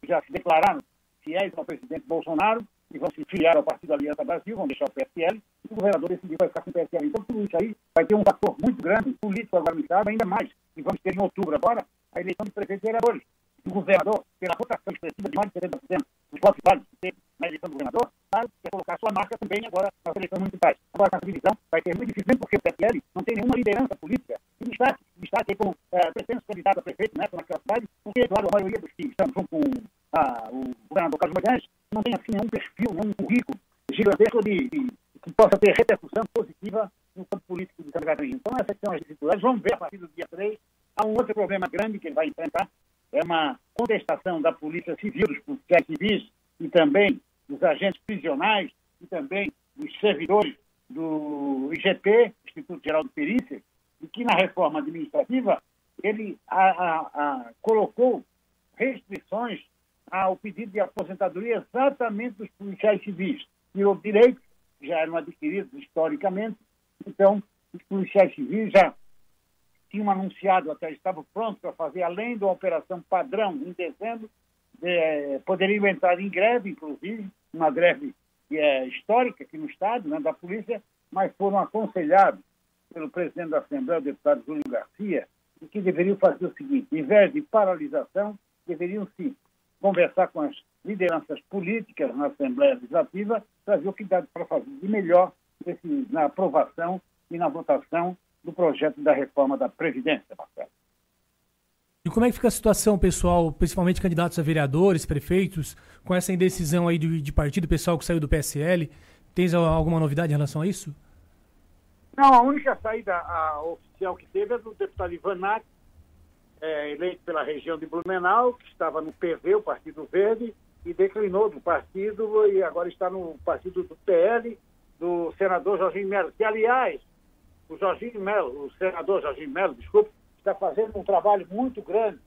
que já se declararam fiéis ao presidente Bolsonaro e vão se filiar ao Partido Aliança Brasil, vão deixar o PSL, e o governador decidiu vai ficar com o PSL. Então, tudo isso aí vai ter um fator muito grande, político agora no Estado, ainda mais. E vamos ter em outubro agora a eleição de prefeitos e vereadores. O governador, pela votação expressiva de mais de 70% dos votos válidos que teve na eleição do governador, vai quer colocar sua marca também agora nas eleições municipais. Agora, essa divisão, vai ter muito difícil, mesmo porque o PSL não tem nenhuma liderança política que destaque, destaque como é, pretende candidato a prefeito né, naquela cidade, porque, claro, a maioria dos que estão junto com ah, o governador Carlos Moisés não tem, assim, nenhum perfil, nenhum currículo gigantesco de, de, que possa ter repercussão positiva no campo político de Santa Catarina. Então, essas são as dificuldades. Vamos ver a partir do dia 3. Há um outro problema grande que ele vai enfrentar, é uma contestação da Polícia Civil, dos policiais civis e também dos agentes prisionais e também dos servidores do IGP, Instituto Geral de Perícia, e que na reforma administrativa ele a, a, a, colocou restrições ao pedido de aposentadoria exatamente dos policiais civis. Tirou direitos que já eram adquiridos historicamente, então os policiais civis já tinham anunciado, até estavam prontos para fazer, além da operação padrão em dezembro, eh, poderiam entrar em greve, inclusive, uma greve que é histórica aqui no Estado, né, da polícia, mas foram aconselhados pelo presidente da Assembleia, o deputado Júlio Garcia, de que deveriam fazer o seguinte, em vez de paralisação, deveriam sim conversar com as lideranças políticas na Assembleia Legislativa para ver o que dá para fazer de melhor esse, na aprovação e na votação do projeto da reforma da Previdência, Marcelo. E como é que fica a situação, pessoal, principalmente candidatos a vereadores, prefeitos, com essa indecisão aí de, de partido, pessoal que saiu do PSL? Tens al- alguma novidade em relação a isso? Não, a única saída a, oficial que teve é do deputado Ivan Nath, é, eleito pela região de Blumenau, que estava no PV, o Partido Verde, e declinou do partido e agora está no partido do PL, do senador Jorginho Melo, que, aliás, o Jorginho Melo, o senador Jorginho Melo, desculpe, está fazendo um trabalho muito grande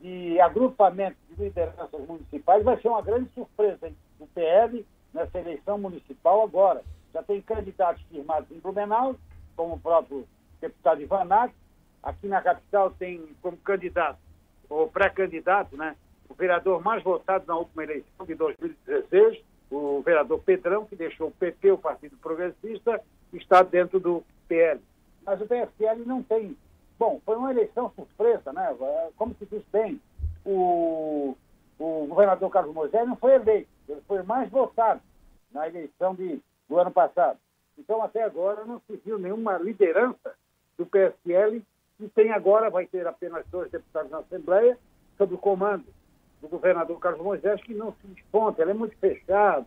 de agrupamento de lideranças municipais. Vai ser uma grande surpresa do PL nessa eleição municipal agora. Já tem candidatos firmados em Blumenau, como o próprio deputado Ivanac. Aqui na capital tem como candidato, ou pré-candidato, né, o vereador mais votado na última eleição de 2016, o vereador Pedrão, que deixou o PP, o Partido Progressista, está dentro do PL. Mas o PSL não tem. Bom, foi uma eleição surpresa, né? Como se diz bem, o, o governador Carlos Moisés não foi eleito, ele foi mais votado na eleição de, do ano passado. Então, até agora, não se viu nenhuma liderança do PSL, e tem agora, vai ter apenas dois deputados na Assembleia, sob o comando do governador Carlos Moisés, que não se desponta, ele é muito fechado,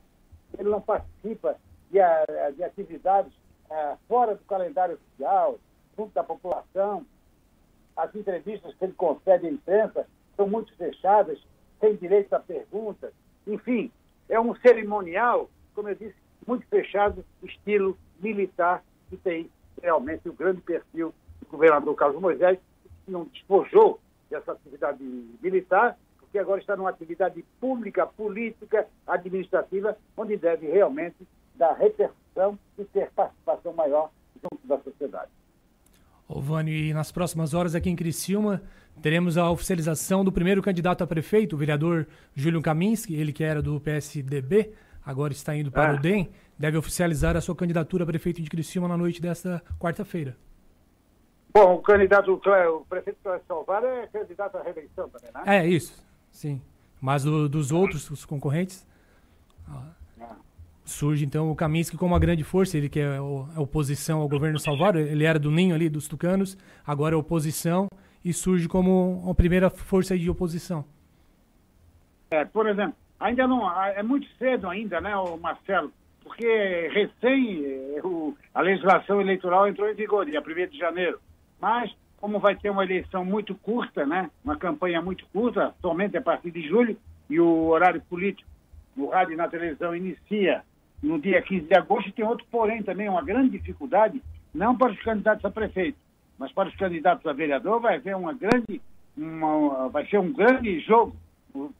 ele não participa de, a- de atividades ah, fora do calendário oficial, junto da população. As entrevistas que ele concede à imprensa são muito fechadas, sem direito a perguntas. Enfim, é um cerimonial, como eu disse, muito fechado, estilo militar, que tem realmente o grande perfil do governador Carlos Moisés, que não despojou dessa atividade militar, porque agora está numa atividade pública, política, administrativa, onde deve realmente dar repercussão e ter participação maior junto da sociedade. Ô, Vânio, e nas próximas horas aqui em Criciúma, teremos a oficialização do primeiro candidato a prefeito, o vereador Júlio Kaminski, ele que era do PSDB, agora está indo para Ah. o DEM, deve oficializar a sua candidatura a prefeito de Criciúma na noite desta quarta-feira. Bom, o candidato, o prefeito Clécio Salvador é candidato à reeleição também, né? É, isso, sim. Mas do- dos outros, os concorrentes, ah, surge então o Kaminski como uma grande força, ele que é a oposição ao governo Salvador, ele era do ninho ali, dos tucanos, agora é oposição e surge como uma primeira força de oposição. É, por exemplo, ainda não, é muito cedo ainda, né, Marcelo, porque recém eh, o- a legislação eleitoral entrou em vigor, dia 1 de janeiro. Mas, como vai ter uma eleição muito curta, né, uma campanha muito curta, somente a partir de julho, e o horário político no rádio e na televisão inicia no dia 15 de agosto, tem outro porém também, uma grande dificuldade, não para os candidatos a prefeito, mas para os candidatos a vereador vai haver uma grande, uma- vai ser um grande jogo,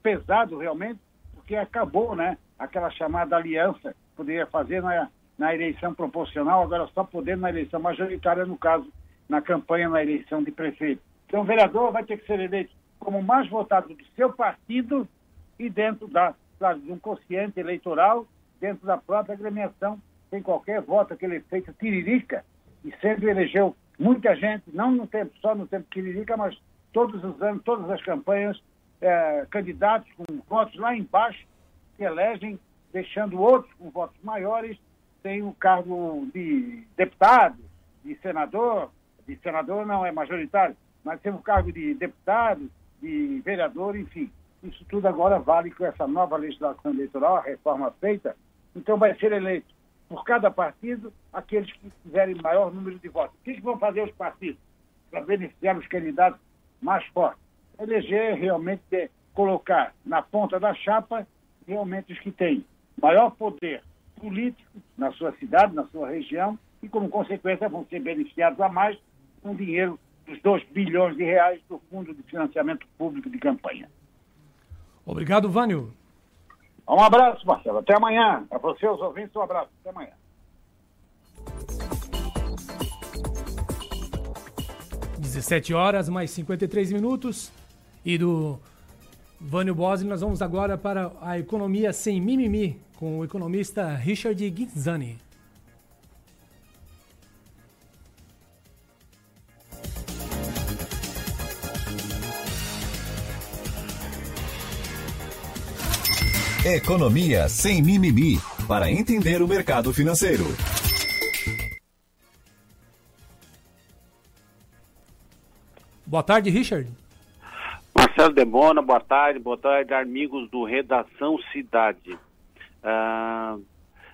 pesado realmente, porque acabou, né, aquela chamada aliança que poderia fazer na, na eleição proporcional, agora só poder na eleição majoritária, no caso, na campanha na eleição de prefeito. Então, o vereador vai ter que ser eleito como mais votado do seu partido e dentro da, claro, de um consciente eleitoral, dentro da própria agremiação, sem qualquer voto, aquele efeito tiririca, e sempre elegeu muita gente, não no tempo, só no tempo tiririca, mas todos os anos, todas as campanhas, eh, candidatos com votos lá embaixo, que elegem, deixando outros com votos maiores, tem o cargo de deputado, de senador, de senador não é majoritário, mas tem o cargo de deputado, de vereador, enfim. Isso tudo agora vale com essa nova legislação eleitoral, a reforma feita. Então vai ser eleito por cada partido aqueles que tiverem maior número de votos. O que, que vão fazer os partidos para beneficiar os candidatos mais fortes? Eleger realmente, de colocar na ponta da chapa realmente os que têm maior poder político na sua cidade, na sua região, e como consequência vão ser beneficiados a mais com o dinheiro dos 2 bilhões de reais do Fundo de Financiamento Público de Campanha. Obrigado, Vânio. Um abraço, Marcelo. Até amanhã. A você, os ouvintes, um abraço. Até amanhã. Dezessete horas, mais 53 minutos. E do Vânio Bosi, nós vamos agora para a economia sem mimimi, com o economista Richard Guinzani. Economia sem mimimi, para entender o mercado financeiro. Boa tarde, Richard. Marcelo Demona, boa tarde, boa tarde, amigos do Redação Cidade. Ah,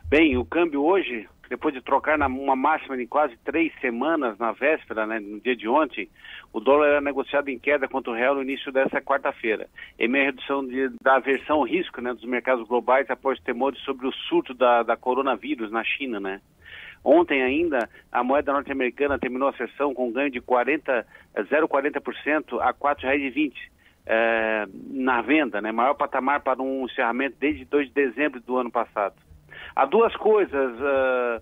bem, o câmbio hoje, depois de trocar na, uma máxima de quase três semanas na véspera, né, no dia de ontem, o dólar era negociado em queda contra o real no início dessa quarta-feira, em meio à redução de, da aversão ao risco né, dos mercados globais após temores sobre o surto da, da coronavírus na China, né? Ontem ainda, a moeda norte-americana terminou a sessão com ganho de 40, eh, 0,40% a R$ 4,20 eh, na venda, né? maior patamar para um encerramento desde 2 de dezembro do ano passado. Há duas coisas ah,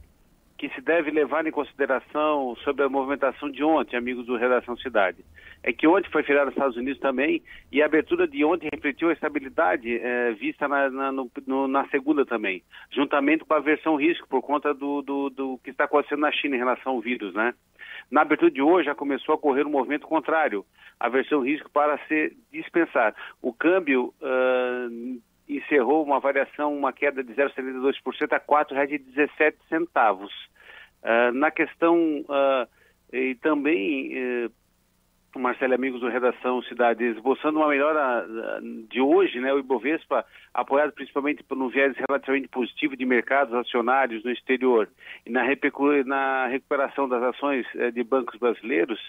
que se deve levar em consideração sobre a movimentação de ontem, amigos do Redação Cidade. É que ontem foi feriado nos Estados Unidos também e a abertura de ontem refletiu a estabilidade eh, vista na, na, no- no- na segunda também, juntamente com a versão risco por conta do, do, do que está acontecendo na China em relação ao vírus, né? Na abertura de hoje já começou a correr um movimento contrário, a versão risco para se dispensar. O câmbio ah, encerrou uma variação, uma queda de 0,72% a R$ 4,17. Ah, na questão, ah, e também, eh, Marcelo amigos do Redação Cidade, esboçando uma melhora ah, de hoje, né, o Ibovespa, apoiado principalmente por um viés relativamente positivo de mercados acionários no exterior e na, recuperação das ações eh, de bancos brasileiros,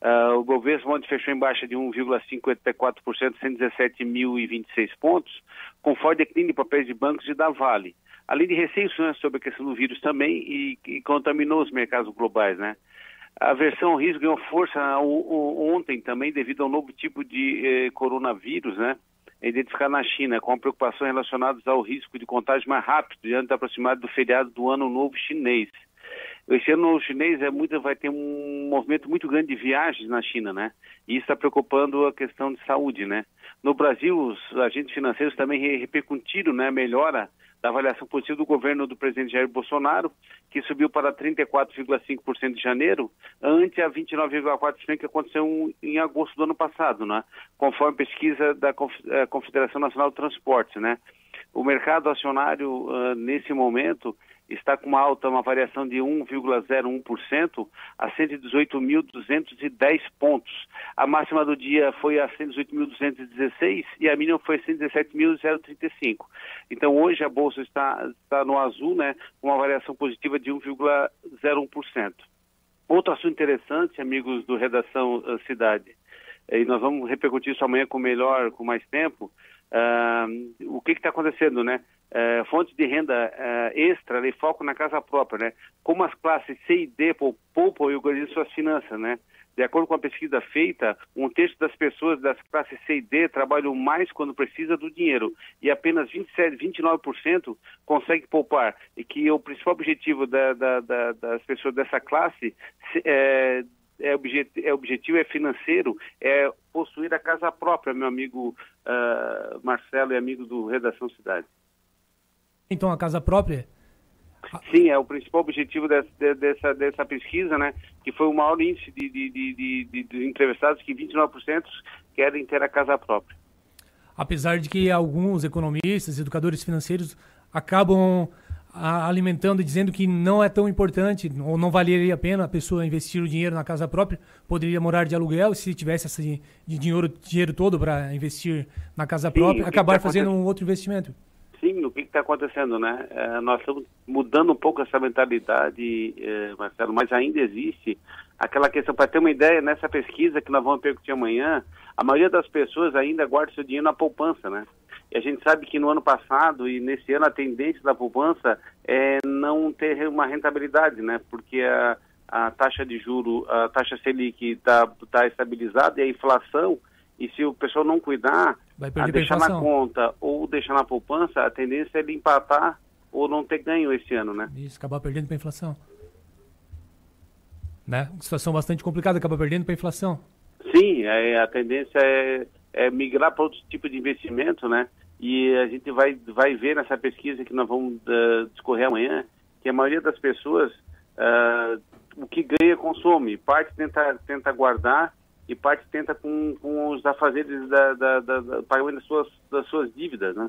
ah, o Bovespa ontem fechou em baixa de 1,54%, 117.026 pontos, com forte declínio de papéis de bancos e da Vale. Além de receios né, sobre a questão do vírus também e, e contaminou os mercados globais, né? A versão risco ganhou força o- ontem também devido ao novo tipo de eh, coronavírus, né? Identificado na China, com preocupações relacionadas ao risco de contágio mais rápido diante da proximidade do feriado do Ano Novo Chinês. Esse ano o chinês é muito, vai ter um movimento muito grande de viagens na China, né? E isso está preocupando a questão de saúde, né? No Brasil, os agentes financeiros também re- repercutiram, né, melhora da avaliação positiva do governo do presidente Jair Bolsonaro, que subiu para 34,5% de janeiro, ante a 29,4% que aconteceu em agosto do ano passado, né? Conforme pesquisa da eh, Confederação Nacional do Transporte, né? O mercado acionário, ah, nesse momento, está com uma alta, uma variação de 1,01% a 118.210 pontos. A máxima do dia foi a 118.216 e a mínima foi 117.035. Então hoje a bolsa está, está no azul, né, com uma variação positiva de 1,01%. Outro assunto interessante, amigos do Redação eh, Cidade, e nós vamos repercutir isso amanhã com melhor, com mais tempo, ah, o que está acontecendo, né? Eh, fonte de renda eh, extra, ali, foco na casa própria, né? Como as classes C e D pou- poupam e organizam suas finanças, né? De acordo com a pesquisa feita, um terço das pessoas das classes C e D trabalham mais quando precisa do dinheiro e apenas 27, 29% consegue poupar. E que o principal objetivo da- da- da- das pessoas dessa classe se- é, é, objet, é objetivo, é financeiro, é possuir a casa própria, meu amigo ah, Marcelo e amigo do Redação Cidade. Então, a casa própria, Sim, é o principal objetivo dessa, de- dessa, dessa pesquisa, né? Que foi o maior índice de, de, de, de- entrevistados, que 29% querem ter a casa própria. apesar de que alguns economistas, educadores financeiros acabam alimentando e dizendo que não é tão importante ou não valeria a pena a pessoa investir o dinheiro na casa própria, poderia morar de aluguel se tivesse esse dinheiro, dinheiro todo para investir na casa Sim, própria, acabar tá fazendo um outro investimento. Sim, o que está acontecendo, né? Eh, nós estamos mudando um pouco essa mentalidade, eh, Marcelo, mas ainda existe aquela questão, para ter uma ideia, nessa pesquisa que nós vamos repercutir amanhã, a maioria das pessoas ainda guarda seu dinheiro na poupança, né? E a gente sabe que no ano passado e nesse ano a tendência da poupança é não ter uma rentabilidade, né? Porque a, a taxa de juro, a taxa Selic está tá estabilizada e a inflação, e se o pessoal não cuidar, Vai a perder pra deixar na conta ou deixar na poupança, a tendência é ele empatar ou não ter ganho esse ano, né? Isso, acabar perdendo para inflação. Né? Situação bastante complicada, acabar perdendo para inflação. Sim, é, a tendência é, é migrar para outro tipo de investimento, né? E a gente vai, vai ver nessa pesquisa que nós vamos eh, discorrer amanhã que a maioria das pessoas ah, o que ganha consome, parte tenta, tenta guardar e parte tenta com, com os afazeres da, da, da, da pagamento das suas, das suas dívidas, né?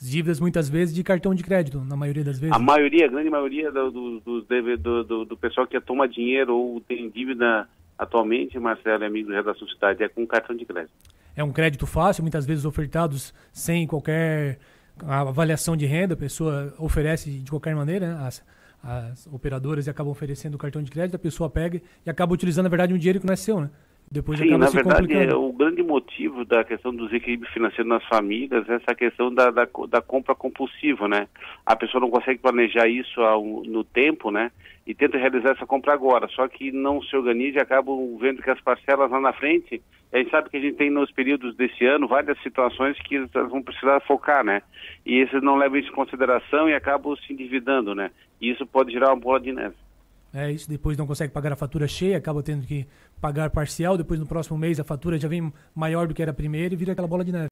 As dívidas muitas vezes de cartão de crédito, na maioria das vezes. A maioria, a grande maioria do, do, do, do, do- pessoal que toma dinheiro ou tem dívida atualmente, Marcelo e amigos da Redação Cidade, é com cartão de crédito. É um crédito fácil, muitas vezes ofertados sem qualquer avaliação de renda, a pessoa oferece de qualquer maneira, né? As, as operadoras acabam oferecendo o cartão de crédito, a pessoa pega e acaba utilizando, na verdade, um dinheiro que não é seu, né? Depois Sim, acaba na verdade, é, o grande motivo da questão do desequilíbrio financeiro nas famílias é essa questão da, da, da compra compulsiva, né? A pessoa não consegue planejar isso ao- no tempo, né? E tenta realizar essa compra agora, só que não se organiza e acabam vendo que as parcelas lá na frente, a gente sabe que a gente tem nos períodos desse ano várias situações que eles vão precisar focar, né? E esses não levam isso em consideração e acabam se endividando, né? E isso pode gerar uma bola de neve. É isso, depois não consegue pagar a fatura cheia, acaba tendo que pagar parcial, depois no próximo mês a fatura já vem maior do que era a primeira e vira aquela bola de neve.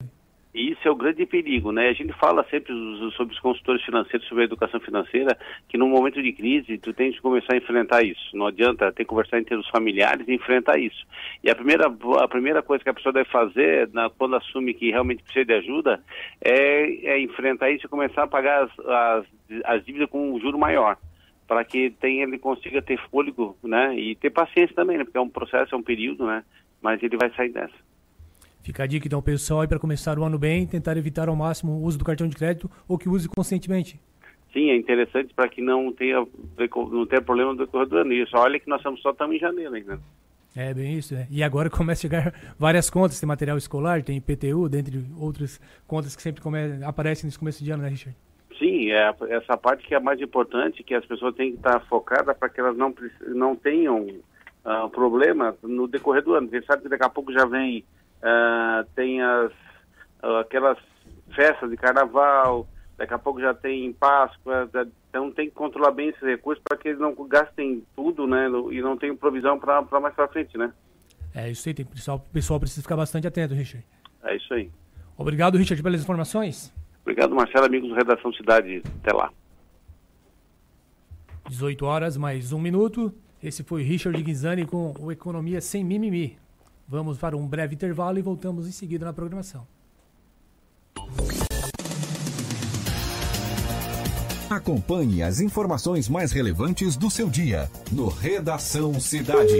Isso é o grande perigo, né? A gente fala sempre sobre os consultores financeiros, sobre a educação financeira, que no momento de crise tu tem que começar a enfrentar isso. Não adianta ter que conversar entre os familiares e enfrentar isso. E a primeira, a primeira coisa que a pessoa deve fazer, na, quando assume que realmente precisa de ajuda, é, é enfrentar isso e começar a pagar as, as, as dívidas com um juro maior. Para que tenha, ele consiga ter fôlego, né? E ter paciência também, né? Porque é um processo, é um período, né? Mas ele vai sair dessa. Fica a dica então, pessoal, aí para começar o ano bem, tentar evitar ao máximo o uso do cartão de crédito ou que use conscientemente. Sim, é interessante para que não tenha, não tenha problema do decorrer do ano. Isso, olha que nós estamos só estamos em janeiro ainda. É bem isso, né? E agora começa a chegar várias contas, tem material escolar, tem IPTU, dentre outras contas que sempre come... aparecem nesse começo de ano, né, Richard? Sim, é essa parte que é a mais importante, que as pessoas têm que estar focadas para que elas não, não tenham ah, problema no decorrer do ano. Você sabe que daqui a pouco já vem, ah, tem as, ah, aquelas festas de carnaval, daqui a pouco já tem Páscoa, então tem que controlar bem esses recursos para que eles não gastem tudo, né, e não tenham provisão para mais para frente, né? É isso aí, tem, pessoal, o pessoal precisa ficar bastante atento, Richard. É isso aí. Obrigado, Richard, pelas informações. Obrigado, Marcelo, amigos do Redação Cidade. Até lá. 18 horas, mais um minuto. Esse foi Richard Guizani com o Economia Sem Mimimi. Vamos para um breve intervalo e voltamos em seguida na programação. Acompanhe as informações mais relevantes do seu dia no Redação Cidade.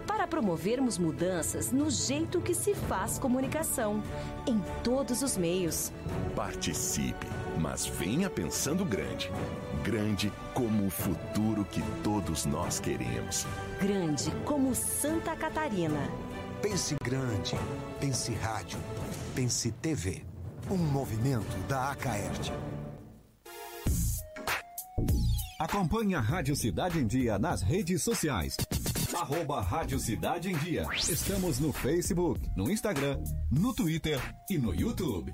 para promovermos mudanças no jeito que se faz comunicação, em todos os meios. Participe, mas venha pensando grande. Grande como o futuro que todos nós queremos. Grande como Santa Catarina. Pense grande, pense rádio, pense TV. Um movimento da Acaerte. Acompanhe a Rádio Cidade em Dia nas redes sociais. Arroba Rádio Cidade em Dia. Estamos no Facebook, no Instagram, no Twitter e no YouTube.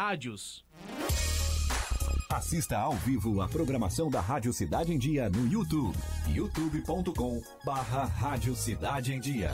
Rádios. Assista ao vivo a programação da Rádio Cidade em Dia no YouTube. youtube.com barra Rádio Cidade em Dia.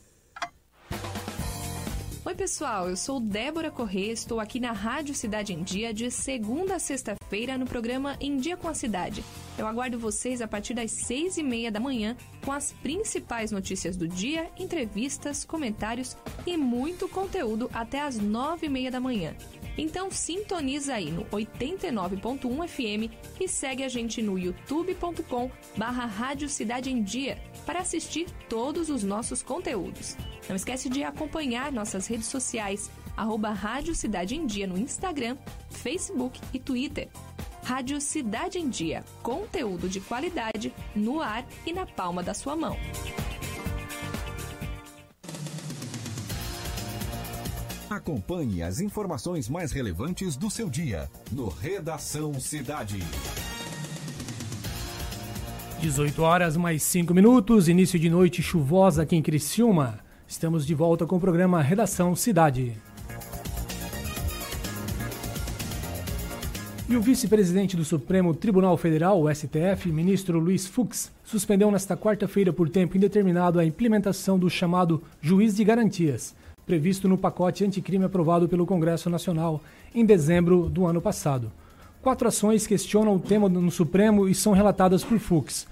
Pessoal, eu sou Débora Corrêa, estou aqui na Rádio Cidade em Dia de segunda a sexta-feira no programa Em Dia com a Cidade. Eu aguardo vocês a partir das seis e meia da manhã com as principais notícias do dia, entrevistas, comentários e muito conteúdo até as nove e meia da manhã. Então sintoniza aí no 89.1 FM e segue a gente no youtube.com barra Rádio Cidade em Dia para assistir todos os nossos conteúdos. Não esquece de acompanhar nossas redes sociais, arroba Rádio Cidade em Dia no Instagram, Facebook e Twitter. Rádio Cidade em Dia, conteúdo de qualidade no ar e na palma da sua mão. Acompanhe as informações mais relevantes do seu dia no Redação Cidade. 18 horas mais 5 minutos, início de noite chuvosa aqui em Criciúma. Estamos de volta com o programa Redação Cidade. E o vice-presidente do Supremo Tribunal Federal, o STF, ministro Luiz Fux, suspendeu nesta quarta-feira por tempo indeterminado a implementação do chamado juiz de garantias, previsto no pacote anticrime aprovado pelo Congresso Nacional em dezembro do ano passado. Quatro ações questionam o tema no Supremo e são relatadas por Fux.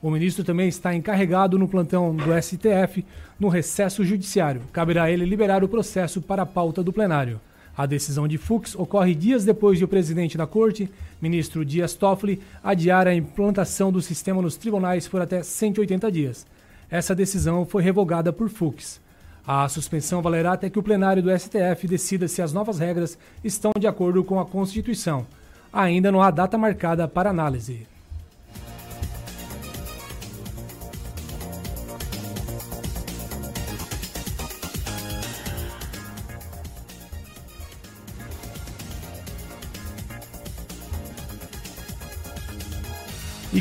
O ministro também está encarregado no plantão do STF no recesso judiciário. Caberá a ele liberar o processo para a pauta do plenário. A decisão de Fux ocorre dias depois de o presidente da corte, ministro Dias Toffoli, adiar a implantação do sistema nos tribunais por até 180 dias. Essa decisão foi revogada por Fux. A suspensão valerá até que o plenário do STF decida se as novas regras estão de acordo com a Constituição. Ainda não há data marcada para análise.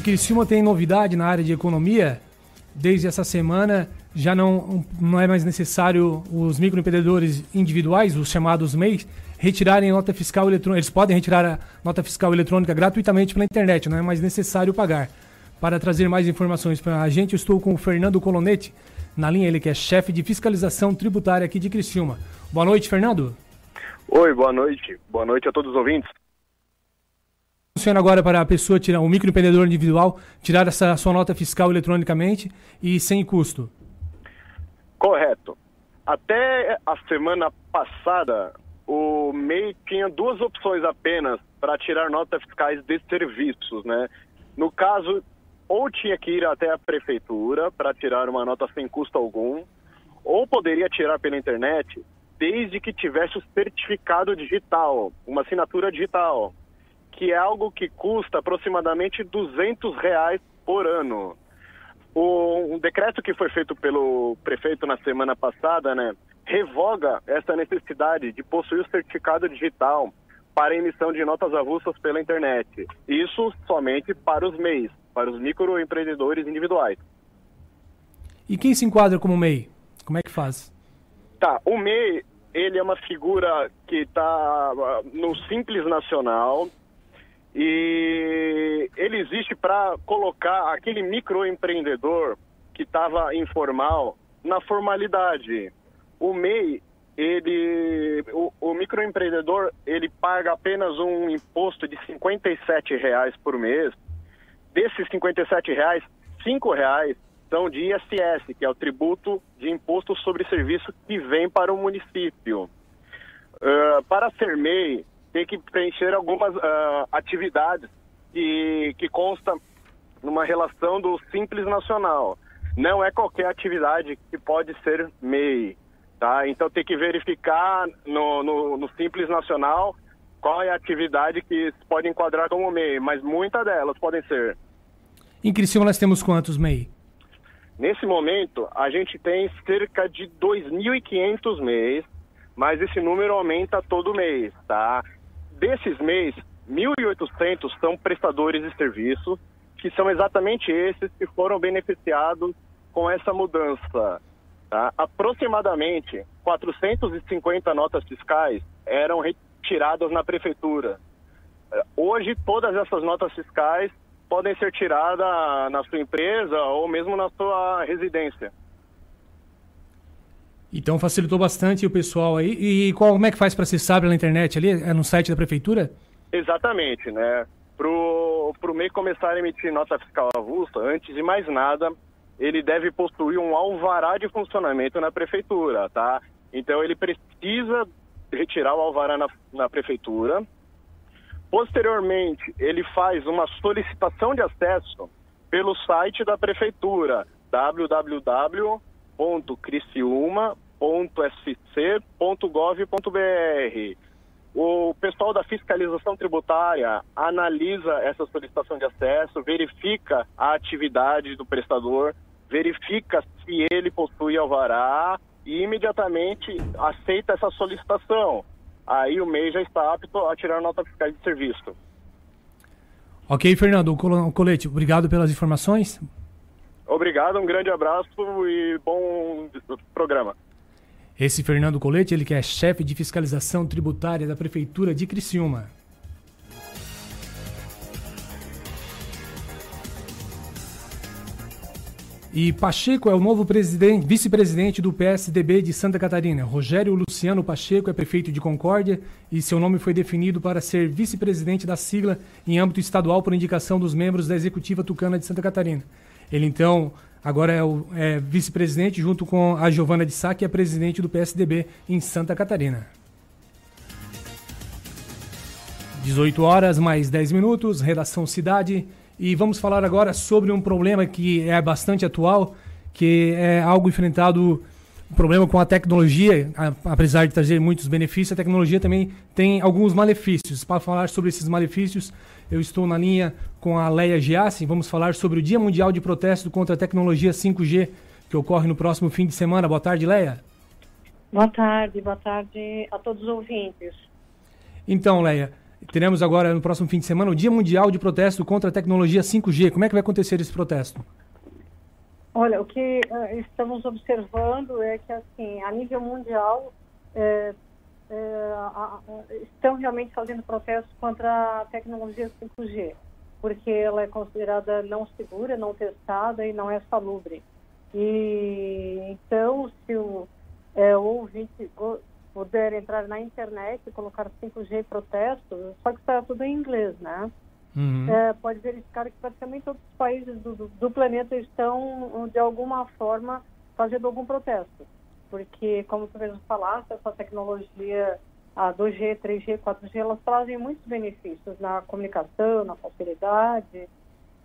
E Criciúma tem novidade na área de economia. Desde essa semana já não, não é mais necessário os microempreendedores individuais, os chamados MEIs, retirarem nota fiscal eletrônica. Eles podem retirar a nota fiscal eletrônica gratuitamente pela internet, não é mais necessário pagar. Para trazer mais informações para a gente, estou com o Fernando Colonete na linha, ele que é chefe de fiscalização tributária aqui de Criciúma. Boa noite, Fernando. Oi, boa noite. Boa noite a todos os ouvintes. Funciona agora para a pessoa tirar, o microempreendedor individual, tirar essa sua nota fiscal eletronicamente e sem custo. Correto. Até a semana passada, o MEI tinha duas opções apenas para tirar notas fiscais de serviços, né? No caso, ou tinha que ir até a prefeitura para tirar uma nota sem custo algum, ou poderia tirar pela internet, desde que tivesse o certificado digital, uma assinatura digital, que é algo que custa aproximadamente 200 reais por ano. O, um decreto que foi feito pelo prefeito na semana passada, né, revoga essa necessidade de possuir o certificado digital para emissão de notas avulsas pela internet. Isso somente para os MEIs, para os microempreendedores individuais. E quem se enquadra como MEI? Como é que faz? Tá, o MEI, ele é uma figura que está no Simples Nacional e ele existe para colocar aquele microempreendedor que estava informal na formalidade. O MEI, ele, o, o microempreendedor, ele paga apenas um imposto de 57 reais por mês. Desses 57 reais, 5 reais são de ISS, que é o tributo de imposto sobre serviço que vem para o município. Uh, para ser MEI, tem que preencher algumas uh, atividades que, que consta numa relação do Simples Nacional. Não é qualquer atividade que pode ser MEI, tá? Então tem que verificar no, no, no Simples Nacional qual é a atividade que pode enquadrar como MEI, mas muitas delas podem ser. Em Criciúma nós temos quantos MEI? Nesse momento, a gente tem cerca de 2.500 MEIs, mas esse número aumenta todo mês, tá? Desses mês, 1.800 são prestadores de serviço, que são exatamente esses que foram beneficiados com essa mudança. Tá? Aproximadamente 450 notas fiscais eram retiradas na prefeitura. Eh, Hoje, todas essas notas fiscais podem ser tiradas na sua empresa ou mesmo na sua residência. Então facilitou bastante o pessoal aí. E qual, como é que faz para acessar pela internet ali? É no site da prefeitura? Exatamente, né? Pro, pro MEI começar a emitir nota fiscal avulsa, antes de mais nada, ele deve possuir um alvará de funcionamento na prefeitura, tá? Então ele precisa retirar o alvará na, na prefeitura. Posteriormente, ele faz uma solicitação de acesso pelo site da prefeitura, www.criciúma.sc.gov.br. O pessoal da fiscalização tributária analisa essa solicitação de acesso, verifica a atividade do prestador, verifica se ele possui alvará e imediatamente aceita essa solicitação. Aí o MEI já está apto a tirar nota fiscal de serviço. Ok, Fernando, Col- Colete, obrigado pelas informações. Obrigado, um grande abraço e bom programa. Esse Fernando Colete, ele que é chefe de fiscalização tributária da Prefeitura de Criciúma. E Pacheco é o novo presidente, vice-presidente do PSDB de Santa Catarina. Rogério Luciano Pacheco é prefeito de Concórdia e seu nome foi definido para ser vice-presidente da sigla em âmbito estadual por indicação dos membros da executiva tucana de Santa Catarina. Ele então agora é o é, vice-presidente junto com a Giovana de Sá, que é presidente do PSDB em Santa Catarina. 18 horas mais 10 minutos, redação Cidade. E vamos falar agora sobre um problema que é bastante atual, que é algo enfrentado, um problema com a tecnologia, apesar de trazer muitos benefícios, a tecnologia também tem alguns malefícios. Para falar sobre esses malefícios, eu estou na linha com a Leia Giassi. Vamos falar sobre o Dia Mundial de Protesto contra a Tecnologia 5G, que ocorre no próximo fim de semana. Boa tarde, Leia. Boa tarde, boa tarde a todos os ouvintes. Então, Leia, teremos agora no próximo fim de semana o Dia Mundial de Protesto contra a Tecnologia 5G. Como é que vai acontecer esse protesto? Olha, o que eh, estamos observando é que, assim, a nível mundial, eh, estão realmente fazendo protestos contra a tecnologia 5G, porque ela é considerada não segura, não testada e não é salubre. E então, se o, o ouvinte puder entrar na internet e colocar 5G protesto, só que está tudo em inglês, né? É, pode verificar que praticamente todos os países do- do planeta estão, de alguma forma, fazendo algum protesto. Porque, como tu mesmo falaste, essa tecnologia, a 2G, 3G, 4G, elas trazem muitos benefícios na comunicação, na facilidade,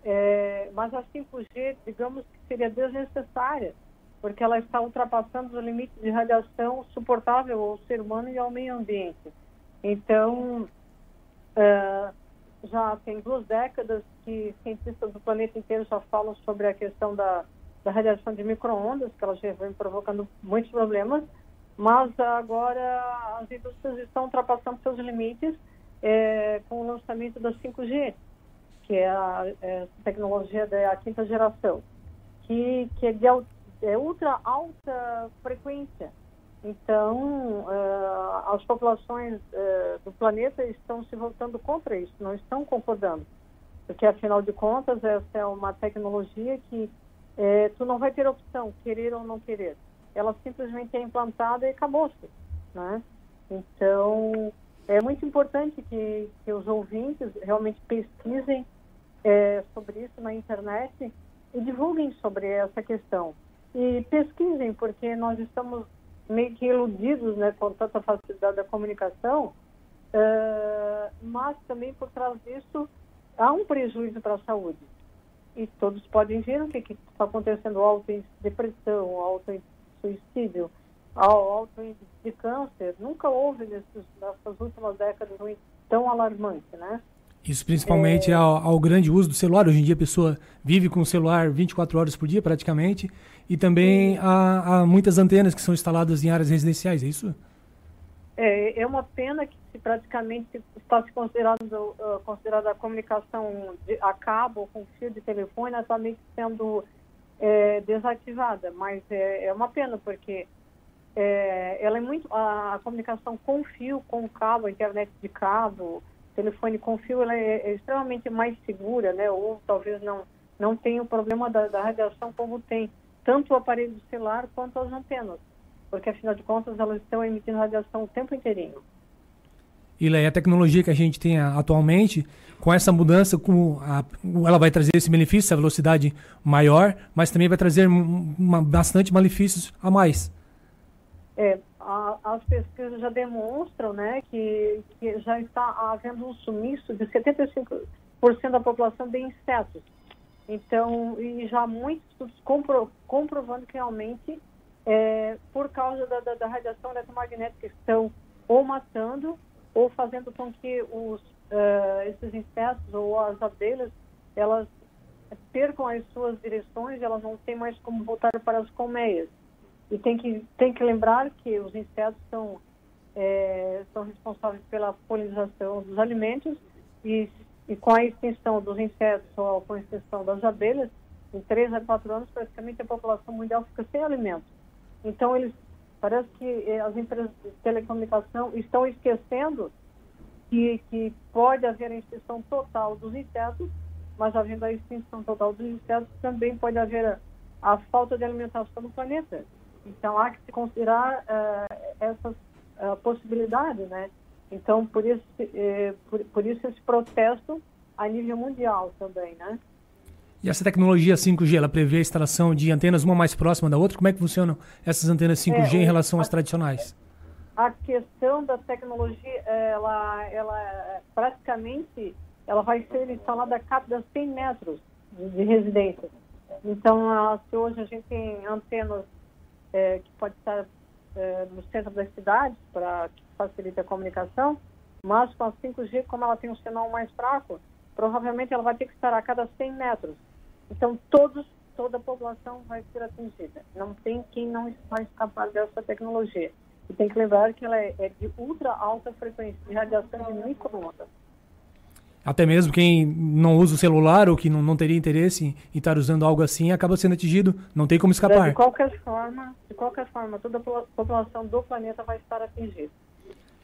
é, mas a 5G, digamos que seria desnecessária, porque ela está ultrapassando os limites de radiação suportável ao ser humano e ao meio ambiente. Então, é, já tem duas décadas que cientistas do planeta inteiro já falam sobre a questão da, da radiação de micro-ondas, que ela já vem provocando muitos problemas, mas agora as indústrias estão ultrapassando seus limites é, com o lançamento da 5G, que é a é, tecnologia da quinta geração, que, que é de é ultra alta frequência. Então, eh, as populações eh, do planeta estão se voltando contra isso, não estão concordando. Porque, afinal de contas, essa é uma tecnologia que eh, tu não vai ter opção, querer ou não querer. Ela simplesmente é implantada e acabou-se. Né? Então, é muito importante que, que os ouvintes realmente pesquisem eh, sobre isso na internet e divulguem sobre essa questão. E pesquisem, porque nós estamos meio que iludidos né, com tanta facilidade da comunicação, eh, mas também por trás disso há um prejuízo para a saúde. E todos podem ver o que está acontecendo, alto depressão, alto suicídio, alto índice de câncer. Nunca houve nesses, nessas últimas décadas um tão alarmante, né? Isso principalmente ao, ao grande uso do celular. Hoje em dia a pessoa vive com o celular 24 horas por dia praticamente. E também há, há muitas antenas que são instaladas em áreas residenciais, é isso? É, é uma pena que praticamente está se considerando uh, considerada a comunicação de, a cabo com fio de telefone atualmente sendo é, desativada, mas é, é uma pena porque é, ela é muito a, a comunicação com fio, com cabo, internet de cabo, telefone com fio, ela é, é extremamente mais segura, né? Ou talvez não não tenha o problema da, da radiação como tem tanto o aparelho celular quanto as antenas, porque afinal de contas elas estão emitindo radiação o tempo inteirinho. E a tecnologia que a gente tem a- atualmente, com essa mudança, com a- ela vai trazer esse benefício, essa velocidade maior, mas também vai trazer um- uma- bastante malefícios a mais. É, a- as pesquisas já demonstram né, que, que já está havendo um sumiço de 75% da população de insetos. Então, e já há muitos estudos compro- comprovando que realmente, é, por causa da, da- da radiação eletromagnética, estão ou matando ou fazendo com que os, eh, esses insetos ou as abelhas, elas percam as suas direções, elas não têm mais como voltar para as colmeias. E tem que, tem que lembrar que os insetos são, é, são responsáveis pela polinização dos alimentos e, e com a extinção dos insetos ou com a extinção das abelhas, em 3 a 4 anos, praticamente a população mundial fica sem alimento. Então, eles parece que eh, as empresas de telecomunicação estão esquecendo que, que pode haver a extinção total dos insetos, mas havendo a extinção total dos insetos, também pode haver a, a falta de alimentação no planeta. Então, há que se considerar eh, essas eh, possibilidades, né? Então, por isso, eh, por, por isso esse protesto a nível mundial também, né? E essa tecnologia 5G, ela prevê a instalação de antenas uma mais próxima da outra? Como é que funcionam essas antenas 5G É, em relação às tradicionais? a questão da tecnologia, ela, ela praticamente ela vai ser instalada a cada 100 metros de, de residência. Então, se hoje a gente tem antenas eh, que pode estar eh, no centro das cidades para que facilite a comunicação, mas com a 5G, como ela tem um sinal mais fraco, provavelmente ela vai ter que estar a cada 100 metros. Então, todos, toda a população vai ser atingida. Não tem quem não vai escapar dessa tecnologia. E tem que lembrar que ela é, é de ultra alta frequência, de radiação de microondas. Até mesmo quem não usa o celular ou que não, não teria interesse em estar usando algo assim acaba sendo atingido, não tem como escapar. De qualquer forma, de qualquer forma, toda a po- população do planeta vai estar atingida.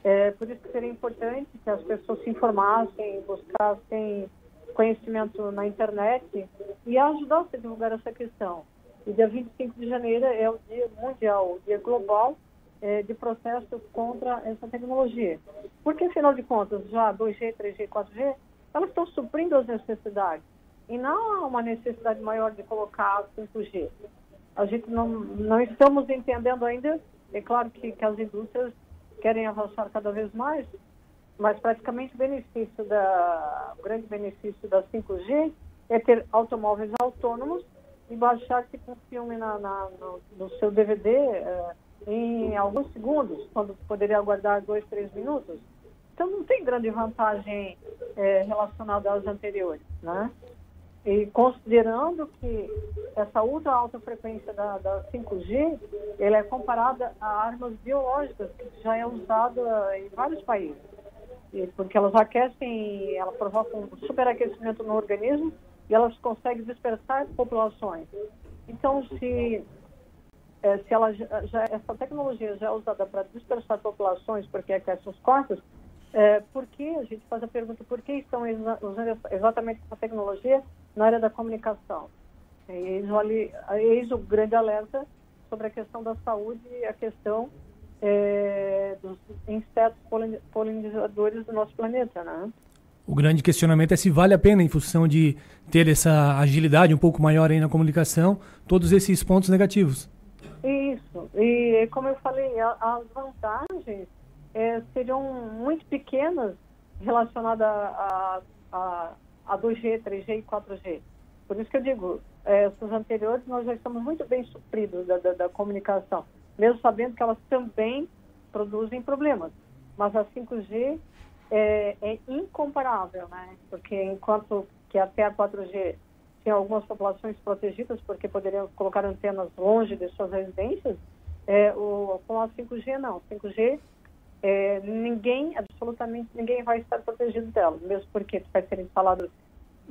É, por isso que seria importante que as pessoas se informassem, buscassem conhecimento na internet e ajudassem a divulgar essa questão. E dia 25 de janeiro é o dia mundial, o dia global é, de protesto contra essa tecnologia. Porque, afinal de contas, já 2G, 3G, 4G, elas estão suprindo as necessidades. E não há uma necessidade maior de colocar 5G. A gente não, não estamos entendendo ainda, é claro que, que as indústrias querem avançar cada vez mais, mas praticamente o benefício da, o grande benefício da 5G é ter automóveis autônomos e baixar tipo um filme na, na- no, no seu DVD eh, em alguns segundos, quando poderia aguardar dois, três minutos. Então não tem grande vantagem eh, relacionada às anteriores, né? E considerando que essa ultra alta frequência da, da 5G, ela é comparada a armas biológicas que já é usada em vários países. Porque elas aquecem, ela provoca um superaquecimento no organismo e elas conseguem dispersar populações. Então, se, eh, se ela já, essa tecnologia já é usada para dispersar populações porque aquece os corpos, é, por que, a gente faz a pergunta, por que estão usando exatamente essa tecnologia na área da comunicação? E eis o, eis o grande alerta sobre a questão da saúde e a questão é, dos insetos polin- polinizadores do nosso planeta, né? O grande questionamento é se vale a pena, em função de ter essa agilidade um pouco maior aí na comunicação, todos esses pontos negativos. Isso. E como eu falei, as vantagens eh, seriam muito pequenas relacionadas a, a, a 2G, 3G e 4G. Por isso que eu digo, eh, essas anteriores nós já estamos muito bem supridos da, da, da comunicação, mesmo sabendo que elas também produzem problemas. Mas a 5G é, é incomparável, né? Porque enquanto que até a 4G tinha algumas populações protegidas porque poderiam colocar antenas longe de suas residências, é, o, com a 5G não. 5G é, ninguém, absolutamente ninguém vai estar protegido dela, mesmo porque vai ser instalado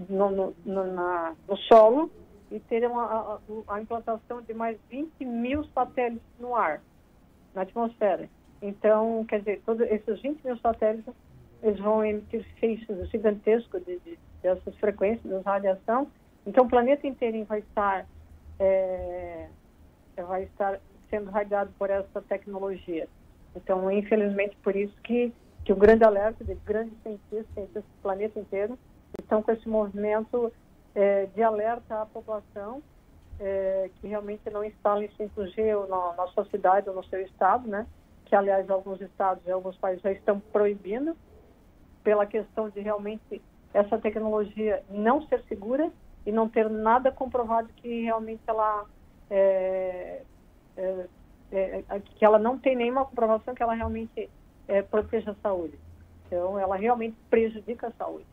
no, no, no, na, no solo e ter uma, a, a implantação de mais 20 mil satélites no ar, na atmosfera. Então, quer dizer, todos esses 20 mil satélites, eles vão emitir feixes gigantescos de, de, dessas frequências, dessa radiação. Então, o planeta inteiro vai estar, é, vai estar sendo radiado por essa tecnologia. Então, infelizmente, por isso que, que o grande alerta de grandes cientistas, cientistas do planeta inteiro, estão com esse movimento é, de alerta à população é, que realmente não instalem 5G na, na sua cidade ou no seu estado, né? Que, aliás, alguns estados e alguns países já estão proibindo pela questão de realmente essa tecnologia não ser segura e não ter nada comprovado que realmente ela é, é, é, que ela não tem nenhuma comprovação que ela realmente é, proteja a saúde. Então, ela realmente prejudica a saúde.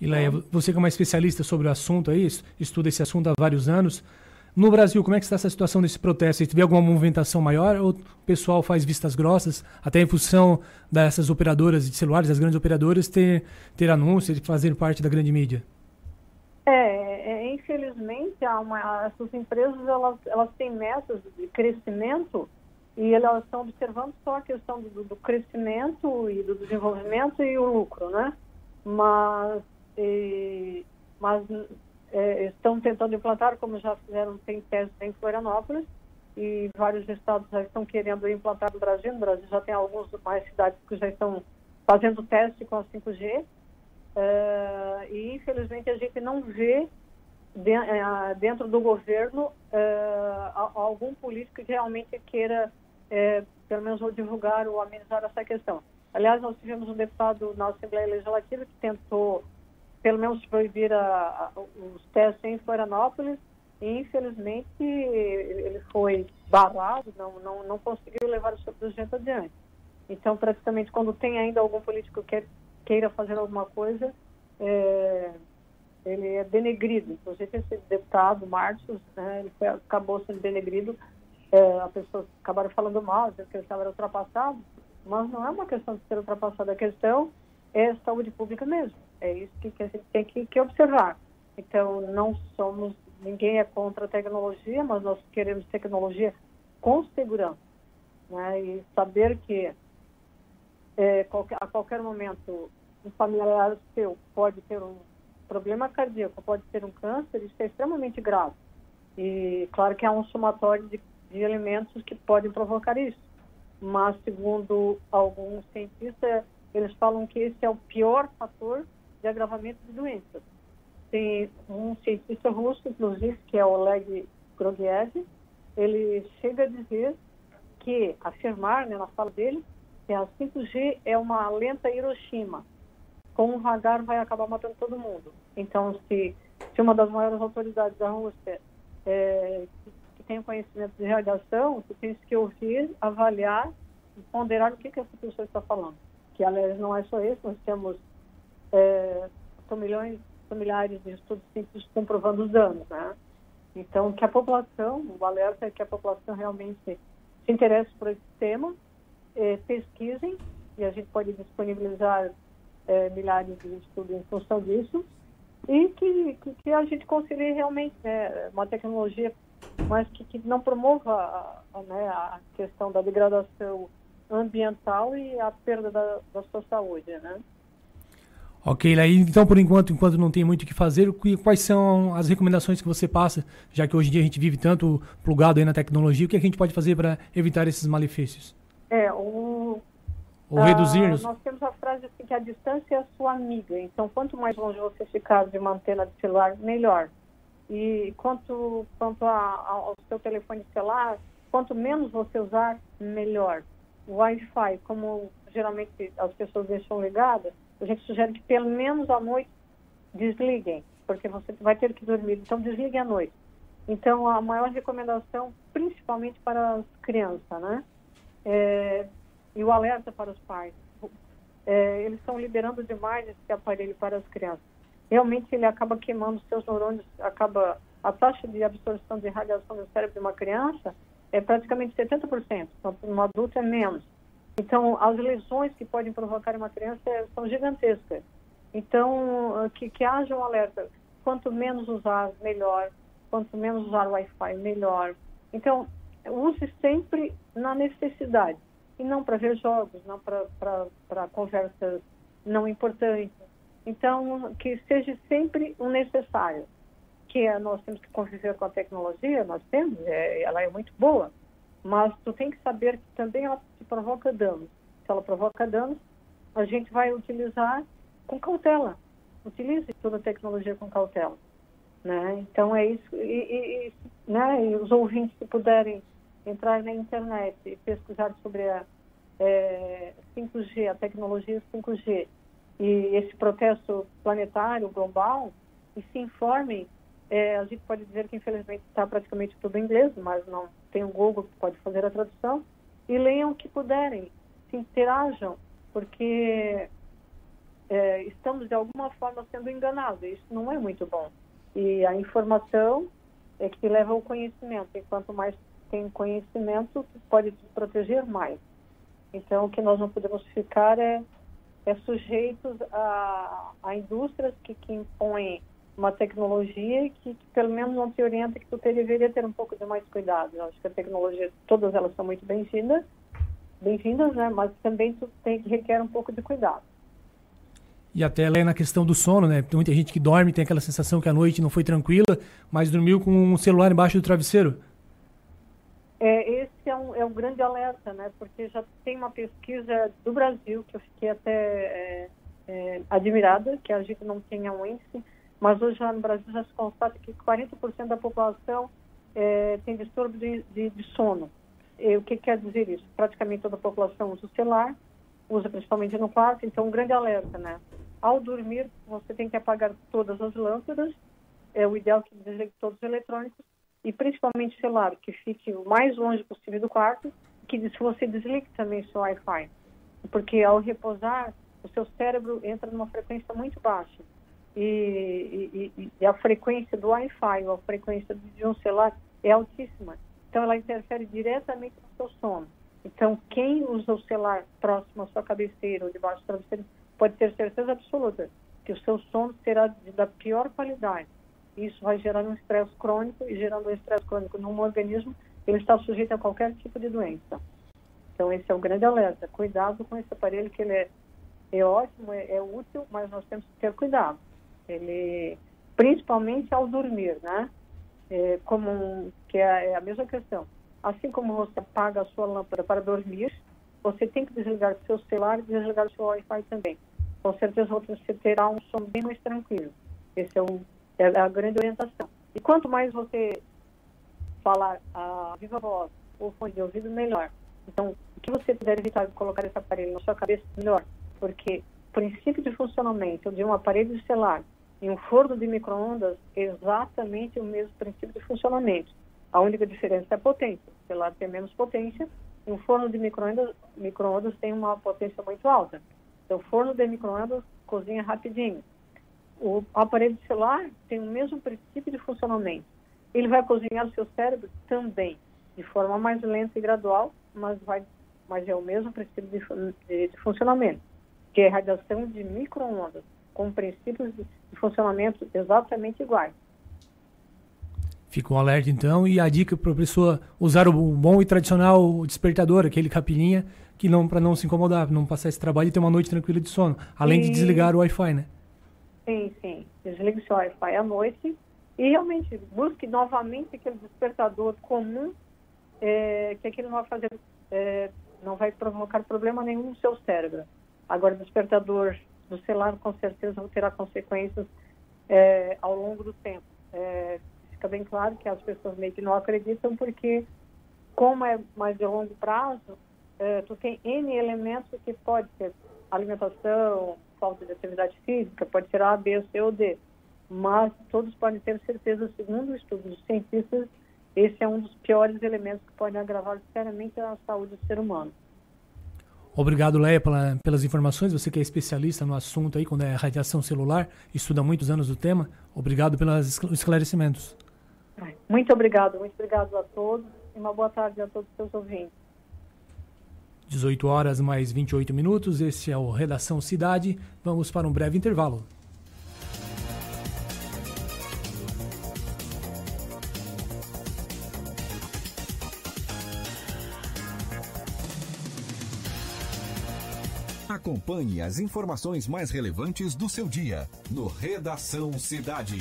E Leia, você que é uma especialista sobre o assunto aí, estuda esse assunto há vários anos. No Brasil, como é que está essa situação desse protesto? Você alguma movimentação maior ou o pessoal faz vistas grossas, até em função dessas operadoras de celulares, das grandes operadoras, ter, ter anúncios, fazer parte da grande mídia? É, é, infelizmente, há uma, essas empresas elas, elas têm metas de crescimento e elas estão observando só a questão do, do crescimento e do desenvolvimento e o lucro, né? Mas, e, mas é, estão tentando implantar, como já fizeram, tem testes em Florianópolis e vários estados já estão querendo implantar no Brasil. No Brasil já tem algumas mais cidades que já estão fazendo teste com a 5G. Uh, e infelizmente a gente não vê de, uh, dentro do governo uh, algum político que realmente queira, pelo menos, divulgar ou amenizar essa questão. Aliás, nós tivemos um deputado na Assembleia Legislativa que tentou, pelo menos, proibir a, a, os testes em Florianópolis e, infelizmente, ele foi barrado, não, não, não conseguiu levar o seu projeto adiante. Então, praticamente, quando tem ainda algum político que queira fazer alguma coisa, é, ele é denegrido. Inclusive, esse deputado, Marcos, né, ele foi, acabou sendo denegrido. É, as pessoas acabaram falando mal, dizendo que ele estava ultrapassado, mas não é uma questão de ser ultrapassado, a questão é saúde pública mesmo. É isso que, a gente tem que, que observar. Então, não somos, ninguém é contra a tecnologia, mas nós queremos tecnologia com segurança. Né? E saber que é, a qualquer momento um familiar seu pode ter um problema cardíaco, pode ter um câncer, isso é extremamente grave. E claro que há um somatório de, de elementos que podem provocar isso. Mas, segundo alguns cientistas, eles falam que esse é o pior fator de agravamento de doenças. Tem um cientista russo, inclusive, que é Oleg Grogiev, ele chega a dizer que, afirmar né, na fala dele, que a 5G é uma lenta Hiroshima com o radar vai acabar matando todo mundo. Então, se, se uma das maiores autoridades da Rússia é, que, que tem conhecimento de radiação, você tem que ouvir, avaliar e ponderar o que, que essa pessoa está falando. Que, aliás, não é só isso, nós temos é, milhões, milhares de estudos científicos comprovando os danos, né? Então, que a população, o alerta é que a população realmente se interesse por esse tema, é, pesquisem, e a gente pode disponibilizar é, milhares de estudos em função disso e que, que, que a gente consiga realmente né, uma tecnologia, mas que, que não promova a, a, né, a questão da degradação ambiental e a perda da, da sua saúde, né? Ok, Laí, então por enquanto, enquanto não tem muito o que fazer, quais são as recomendações que você passa, já que hoje em dia a gente vive tanto plugado aí na tecnologia, o que a gente pode fazer para evitar esses malefícios? É, o, ou reduzir? Uh, nós temos a frase assim, que a distância é a sua amiga. Então, quanto mais longe você ficar de uma antena de celular, melhor. E quanto, quanto a, a, ao seu telefone celular, quanto menos você usar, melhor. O Wi-Fi, como geralmente as pessoas deixam ligado, a gente sugere que pelo menos à noite desliguem, porque você vai ter que dormir. Então, desliguem à noite. Então, a maior recomendação, principalmente para as crianças, né? É, e o alerta para os pais. É, eles estão liberando demais esse aparelho para as crianças. Realmente ele acaba queimando seus neurônios, acaba a taxa de absorção de radiação no cérebro de uma criança é praticamente 70%, então um adulto é menos. Então, as lesões que podem provocar uma criança são gigantescas. Então, eh, que, que haja um alerta. Quanto menos usar, melhor. Quanto menos usar o Wi-Fi, melhor. Então, use sempre na necessidade. E não para ver jogos, não para conversas não importantes. Então, que seja sempre o necessário. Que é, nós temos que conviver com a tecnologia, nós temos, é, ela é muito boa, mas tu tem que saber que também ela te provoca danos. Se ela provoca danos, a gente vai utilizar com cautela. Utilize toda a tecnologia com cautela. Né? Então é isso. E, e, e, né? e os ouvintes que puderem entrar na internet e pesquisar sobre a é, 5G, a tecnologia 5G e esse processo planetário, global, e se informem. É, a gente pode dizer que infelizmente está praticamente tudo em inglês, mas não tem o Google que pode fazer a tradução, e leiam o que puderem, se interajam, porque é, estamos de alguma forma sendo enganados, isso não é muito bom. E a informação é que leva ao conhecimento, e quanto mais tem conhecimento, pode te proteger mais. Então, o que nós não podemos ficar é, é sujeitos a, a indústrias que, que impõem uma tecnologia que, que, pelo menos não te orienta que tu deveria ter um pouco de mais cuidado. Eu acho que a tecnologia, todas elas são muito bem-vindas, bem-vindas, né? Mas também tu tem que requer um pouco de cuidado. E até na questão do sono, né? Tem muita gente que dorme, tem aquela sensação que a noite não foi tranquila, mas dormiu com um celular embaixo do travesseiro. É, esse é um, é um grande alerta, né? Porque já tem uma pesquisa do Brasil que eu fiquei até é, é, admirada, que a gente não tenha um índice, mas hoje lá no Brasil já se constata que 40% da população é, tem distúrbio de, de, de sono. E, o que quer dizer isso? Praticamente toda a população usa o celular, usa principalmente no quarto, então um grande alerta, né? Ao dormir, você tem que apagar todas as lâmpadas, é o ideal que desligue todos os eletrônicos, e principalmente o celular, que fique o mais longe possível do quarto, que se você desligue também seu Wi-Fi, porque ao repousar, o seu cérebro entra numa frequência muito baixa. E, e, e a frequência do Wi-Fi ou a frequência de um celular é altíssima. Então, ela interfere diretamente no seu sono. Então, quem usa o celular próximo à sua cabeceira ou debaixo do travesseiro pode ter certeza absoluta que o seu sono será da pior qualidade. Isso vai gerar um estresse crônico e gerando um estresse crônico num organismo, ele está sujeito a qualquer tipo de doença. Então, esse é o grande alerta. Cuidado com esse aparelho, que ele é, é ótimo, é, é útil, mas nós temos que ter cuidado. Ele, principalmente ao dormir, né? É, como que é, é a mesma questão. Assim como você apaga a sua lâmpada para dormir, você tem que desligar seu celular e desligar o seu Wi-Fi também. Com certeza você terá um sono bem mais tranquilo. Esse é, o, é a grande orientação. E quanto mais você falar a viva voz ou fone de ouvido, melhor. Então, o que você puder evitar de colocar esse aparelho na sua cabeça, melhor. Porque o princípio de funcionamento de um aparelho celular e um forno de micro-ondas exatamente o mesmo princípio de funcionamento. A única diferença é a potência. O celular tem menos potência e um forno de micro-ondas micro tem uma potência muito alta. Então, o forno de micro-ondas cozinha rapidinho. O aparelho celular tem o mesmo princípio de funcionamento. Ele vai cozinhar o seu cérebro também, de forma mais lenta e gradual, mas, vai, mas é o mesmo princípio de, de, de funcionamento, que é a radiação de micro-ondas com princípios de, funcionamento exatamente iguais. Fica um alerta então e a dica para a pessoa usar o bom e tradicional despertador, aquele capilinha, que não para não se incomodar, não passar esse trabalho e ter uma noite tranquila de sono, além de desligar o Wi-Fi, né? Sim, sim. Desligue seu Wi-Fi à noite e realmente busque novamente aquele despertador comum, é, que aquilo não vai fazer, é, não vai provocar problema nenhum no seu cérebro. Agora, despertador do celular com certeza terá consequências é, ao longo do tempo. É, fica bem claro que as pessoas meio que não acreditam porque, como é mais de longo prazo, é, tu tem N elementos que pode ser alimentação, falta de atividade física, pode ser A, B, C ou D. Mas todos podem ter certeza, segundo estudos dos cientistas, esse é um dos piores elementos que podem agravar seriamente a saúde do ser humano. Obrigado, Leia, pela, pelas informações. Você que é especialista no assunto aí, quando é radiação celular, estuda há muitos anos o tema. Obrigado pelos esclarecimentos. Muito obrigado, muito obrigado a todos e uma boa tarde a todos os seus ouvintes. 18 horas mais 28 minutos, esse é o Redação Cidade. Vamos para um breve intervalo. Acompanhe as informações mais relevantes do seu dia no Redação Cidade.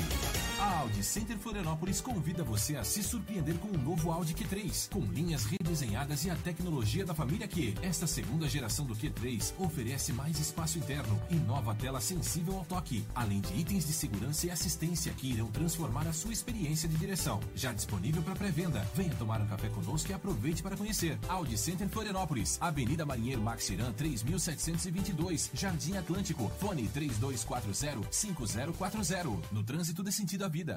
Audi Center Florianópolis convida você a se surpreender com o novo Audi Q3, com linhas redesenhadas e a tecnologia da família Q. Esta segunda geração do Q3 oferece mais espaço interno e nova tela sensível ao toque, além de itens de segurança e assistência que irão transformar a sua experiência de direção. Já disponível para pré-venda. Venha tomar um café conosco e aproveite para conhecer. Audi Center Florianópolis, Avenida Marinheiro Maxiran 3722, Jardim Atlântico, fone 3240-5040. No trânsito dê sentido à vida.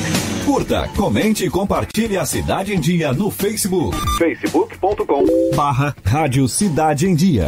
Curta, comente e compartilhe a Cidade em Dia no Facebook. facebook.com barra Rádio Cidade em Dia.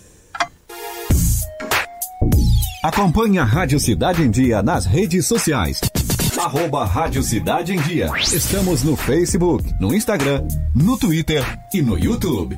Acompanhe a Rádio Cidade em Dia nas redes sociais. Arroba Rádio Cidade em Dia. Estamos no Facebook, no Instagram, no Twitter e no YouTube.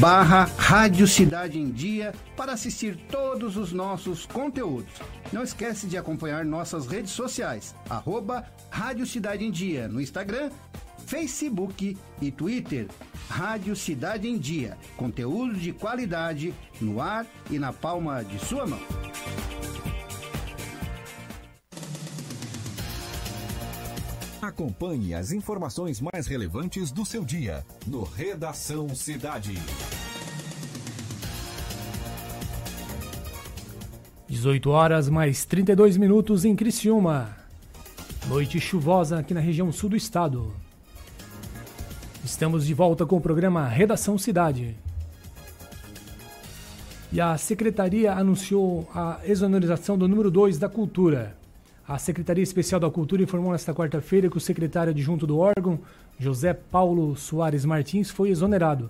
barra Rádio Cidade em Dia para assistir todos os nossos conteúdos. Não esquece de acompanhar nossas redes sociais, arroba Rádio Cidade em Dia no Instagram, Facebook e Twitter. Rádio Cidade em Dia, conteúdo de qualidade no ar e na palma de sua mão. Acompanhe as informações mais relevantes do seu dia no Redação Cidade. 18 horas mais 32 minutos em Criciúma. Noite chuvosa aqui na região sul do estado. Estamos de volta com o programa Redação Cidade. E a secretaria anunciou a exoneração do número 2 da Cultura. A Secretaria Especial da Cultura informou nesta quarta-feira que o secretário adjunto do órgão, José Paulo Soares Martins, foi exonerado.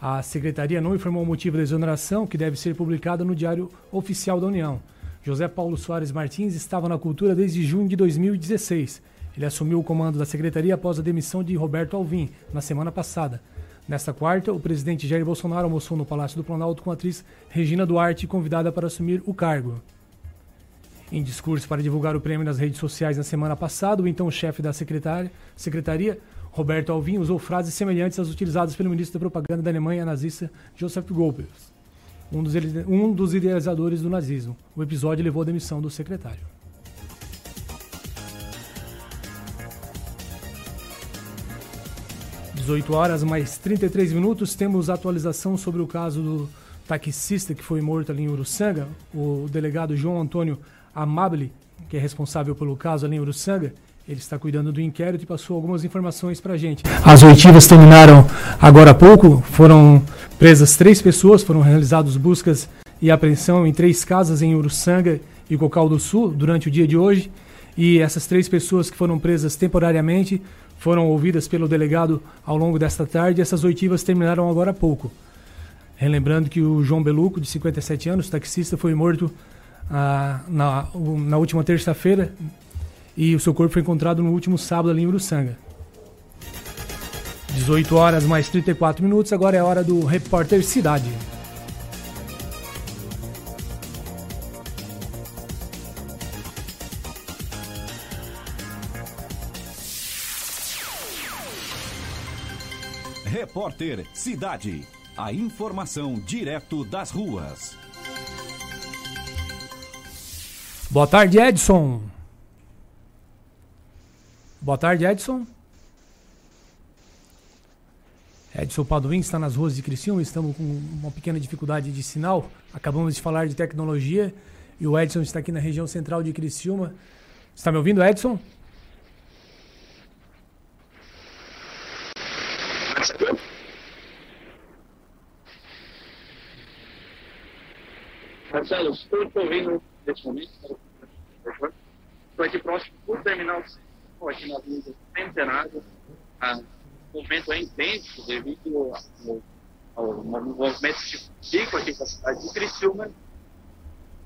A secretaria não informou o motivo da exoneração, que deve ser publicado no Diário Oficial da União. José Paulo Soares Martins estava na cultura desde junho de 2016. Ele assumiu o comando da secretaria após a demissão de Roberto Alvim, na semana passada. Nesta quarta, o presidente Jair Bolsonaro almoçou no Palácio do Planalto com a atriz Regina Duarte, convidada para assumir o cargo. Em discurso para divulgar o prêmio nas redes sociais na semana passada, o então chefe da secretaria, Roberto Alvim usou frases semelhantes às utilizadas pelo ministro da propaganda da Alemanha nazista Joseph Goebbels, um dos, um dos idealizadores do nazismo. O episódio levou à demissão do secretário. Dezoito horas mais 33 minutos, temos atualização sobre o caso do taxista que foi morto ali em Uruçanga. O delegado João Antônio Amable, que é responsável pelo caso ali em Uruçanga, ele está cuidando do inquérito e passou algumas informações para a gente. As oitivas terminaram agora há pouco, foram presas três pessoas, foram realizadas buscas e apreensão em três casas em Uruçanga e Cocal do Sul durante o dia de hoje. E essas três pessoas que foram presas temporariamente foram ouvidas pelo delegado ao longo desta tarde. Essas oitivas terminaram agora há pouco. Relembrando que o João Beluco, de 57 anos, taxista, foi morto ah, na, na última terça-feira e o seu corpo foi encontrado no último sábado ali em Uruçanga. 18 horas mais 34 minutos, agora é a hora do Repórter Cidade. Repórter Cidade. A informação direto das ruas. Boa tarde, Edson. Boa tarde, Edson. Edson Paduim está nas ruas de Criciúma, estamos com uma pequena dificuldade de sinal. Acabamos de falar de tecnologia e o Edson está aqui na região central de Criciúma. Está me ouvindo, Edson? Marcelo, estou ouvindo nesse momento. Estou aqui próximo do terminal Estou aqui na Avenida Centenário. Ah, o movimento é intenso devido ao, ao movimento que fica aqui na cidade de Criciúma.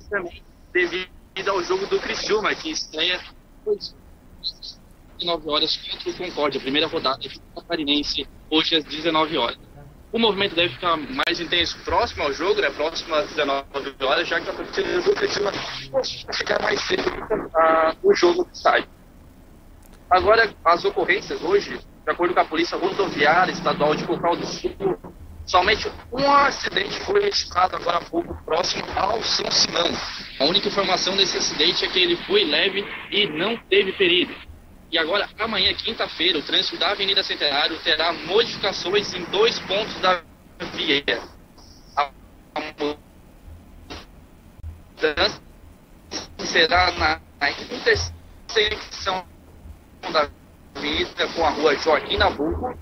E também devido ao jogo do Criciúma, que estreia às 19 horas contra o Concórdia, a primeira rodada do Catarinense, hoje às 19 horas. O movimento deve ficar mais intenso próximo ao jogo, né? próximo às 19 horas, já que a torcida do Criciúma vai chegar mais cedo ah, o jogo do estádio. Agora, as ocorrências hoje, de acordo com a Polícia Rodoviária Estadual de Cocal do Sul, somente um acidente foi registrado agora há pouco próximo ao São Simão. A única informação desse acidente é que ele foi leve e não teve ferido. E agora, amanhã, quinta-feira, o trânsito da Avenida Centenário terá modificações em dois pontos da via. A mudança será na, intersecção da avenida com a rua Joaquim Nabuco,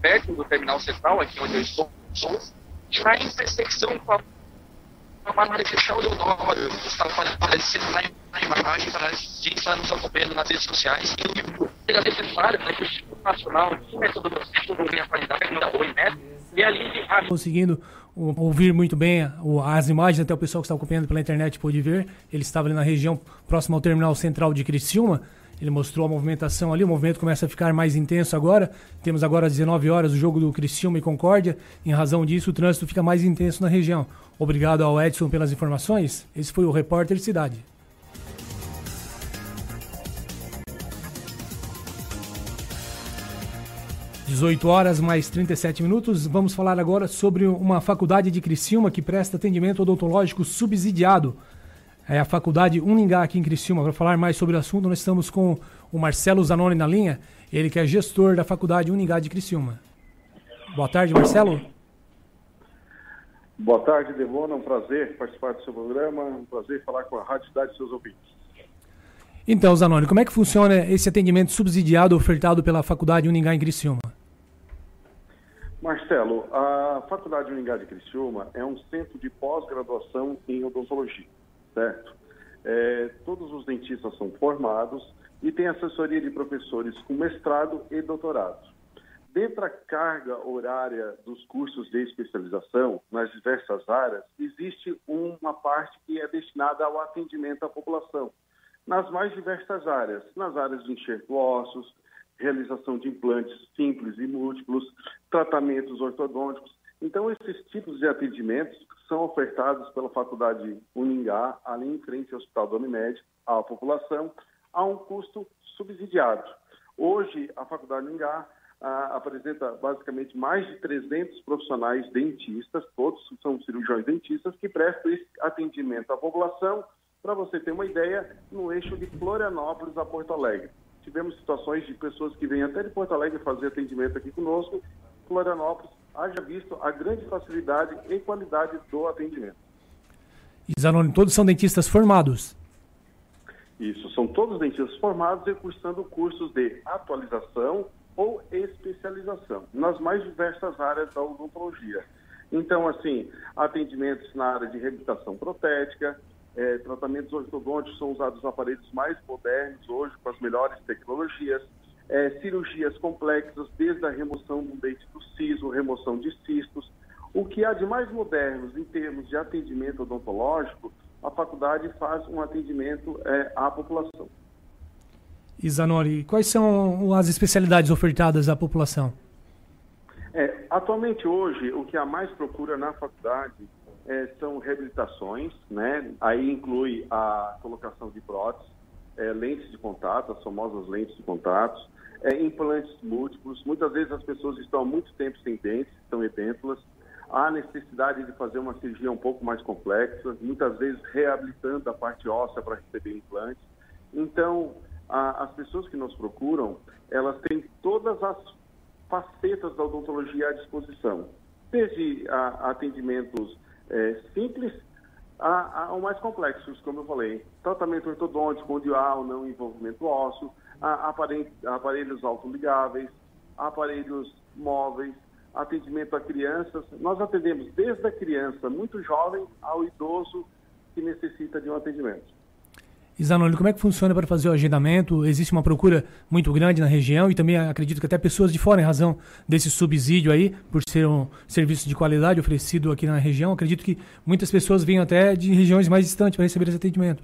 perto do terminal central, aqui onde eu estou, e na intersecção com a a Marechal Deodoro, que está aparecendo na, imagem para gente estar nos acompanhando nas redes sociais. E o necessário para que o Instituto Nacional de Metodologia e Metodologia e Qualidade da OIMED realize a Conseguindo o- ouvir muito bem as imagens, até o pessoal que está acompanhando pela internet pôde ver. Ele estava ali na região próxima ao terminal central de Criciúma. Ele mostrou a movimentação ali, o movimento começa a ficar mais intenso agora. Temos agora às 19 horas o jogo do Criciúma e Concórdia. Em razão disso, o trânsito fica mais intenso na região. Obrigado ao Edson pelas informações. Esse foi o Repórter Cidade. Dezoito horas mais 37 minutos. Vamos falar agora sobre uma faculdade de Criciúma que presta atendimento odontológico subsidiado. É a Faculdade Uningá aqui em Criciúma. Para falar mais sobre o assunto, nós estamos com o Marcelo Zanoni na linha, ele que é gestor da Faculdade Uningá de Criciúma. Boa tarde, Marcelo. Boa tarde, Devona. É um prazer participar do seu programa. É um prazer falar com a Rádio Cidade e seus ouvintes. Então, Zanoni, como é que funciona esse atendimento subsidiado ofertado pela Faculdade Uningá em Criciúma? Marcelo, a Faculdade Uningá de Criciúma é um centro de pós-graduação em odontologia, certo? É, todos os dentistas são formados e tem assessoria de professores com mestrado e doutorado. Dentro da carga horária dos cursos de especialização, nas diversas áreas, existe uma parte que é destinada ao atendimento à população, nas mais diversas áreas, nas áreas de enxerto ossos, realização de implantes simples e múltiplos, tratamentos ortodônticos. Então, esses tipos de atendimentos são ofertados pela Faculdade Uningá, ali em frente ao Hospital da Unimed, à população, a um custo subsidiado. Hoje, a Faculdade Uningá ah, apresenta basicamente mais de 300 profissionais dentistas, todos são cirurgiões dentistas, que prestam esse atendimento à população, para você ter uma ideia, no eixo de Florianópolis a Porto Alegre. tivemos situações de pessoas que vêm até de Porto Alegre fazer atendimento aqui conosco, Florianópolis, haja visto a grande facilidade e qualidade do atendimento. E Zanoni, todos são dentistas formados. Isso, são todos dentistas formados e cursando cursos de atualização ou especialização nas mais diversas áreas da odontologia. Então, assim, atendimentos na área de reabilitação protética, eh, tratamentos ortodônticos são usados aparelhos mais modernos hoje, com as melhores tecnologias, eh, cirurgias complexas, desde a remoção do dente do siso, remoção de cistos. O que há de mais modernos em termos de atendimento odontológico, a faculdade faz um atendimento eh, à população. Zanoni, quais são as especialidades ofertadas à população? É, atualmente hoje, o que há mais procura na faculdade é, são reabilitações, né? Aí inclui a colocação de próteses, é, lentes de contato, as famosas lentes de contato, é, implantes múltiplos. Muitas vezes as pessoas estão há muito tempo sem dentes, estão edêntulas. Há necessidade de fazer uma cirurgia um pouco mais complexa, muitas vezes reabilitando a parte óssea para receber implantes. Então, a, as pessoas que nos procuram, elas têm todas as facetas da odontologia à disposição, desde a, atendimentos é, simples a, ao mais complexos, como eu falei, tratamento ortodôntico, onde há ou não envolvimento ósseo, a, aparelhos, autoligáveis, aparelhos móveis, atendimento a crianças. Nós atendemos desde a criança muito jovem ao idoso que necessita de um atendimento. Zanoni, como é que funciona para fazer o agendamento? Existe uma procura muito grande na região e também acredito que até pessoas de fora, em razão desse subsídio aí, por ser um serviço de qualidade oferecido aqui na região, acredito que muitas pessoas vêm até de regiões mais distantes para receber esse atendimento.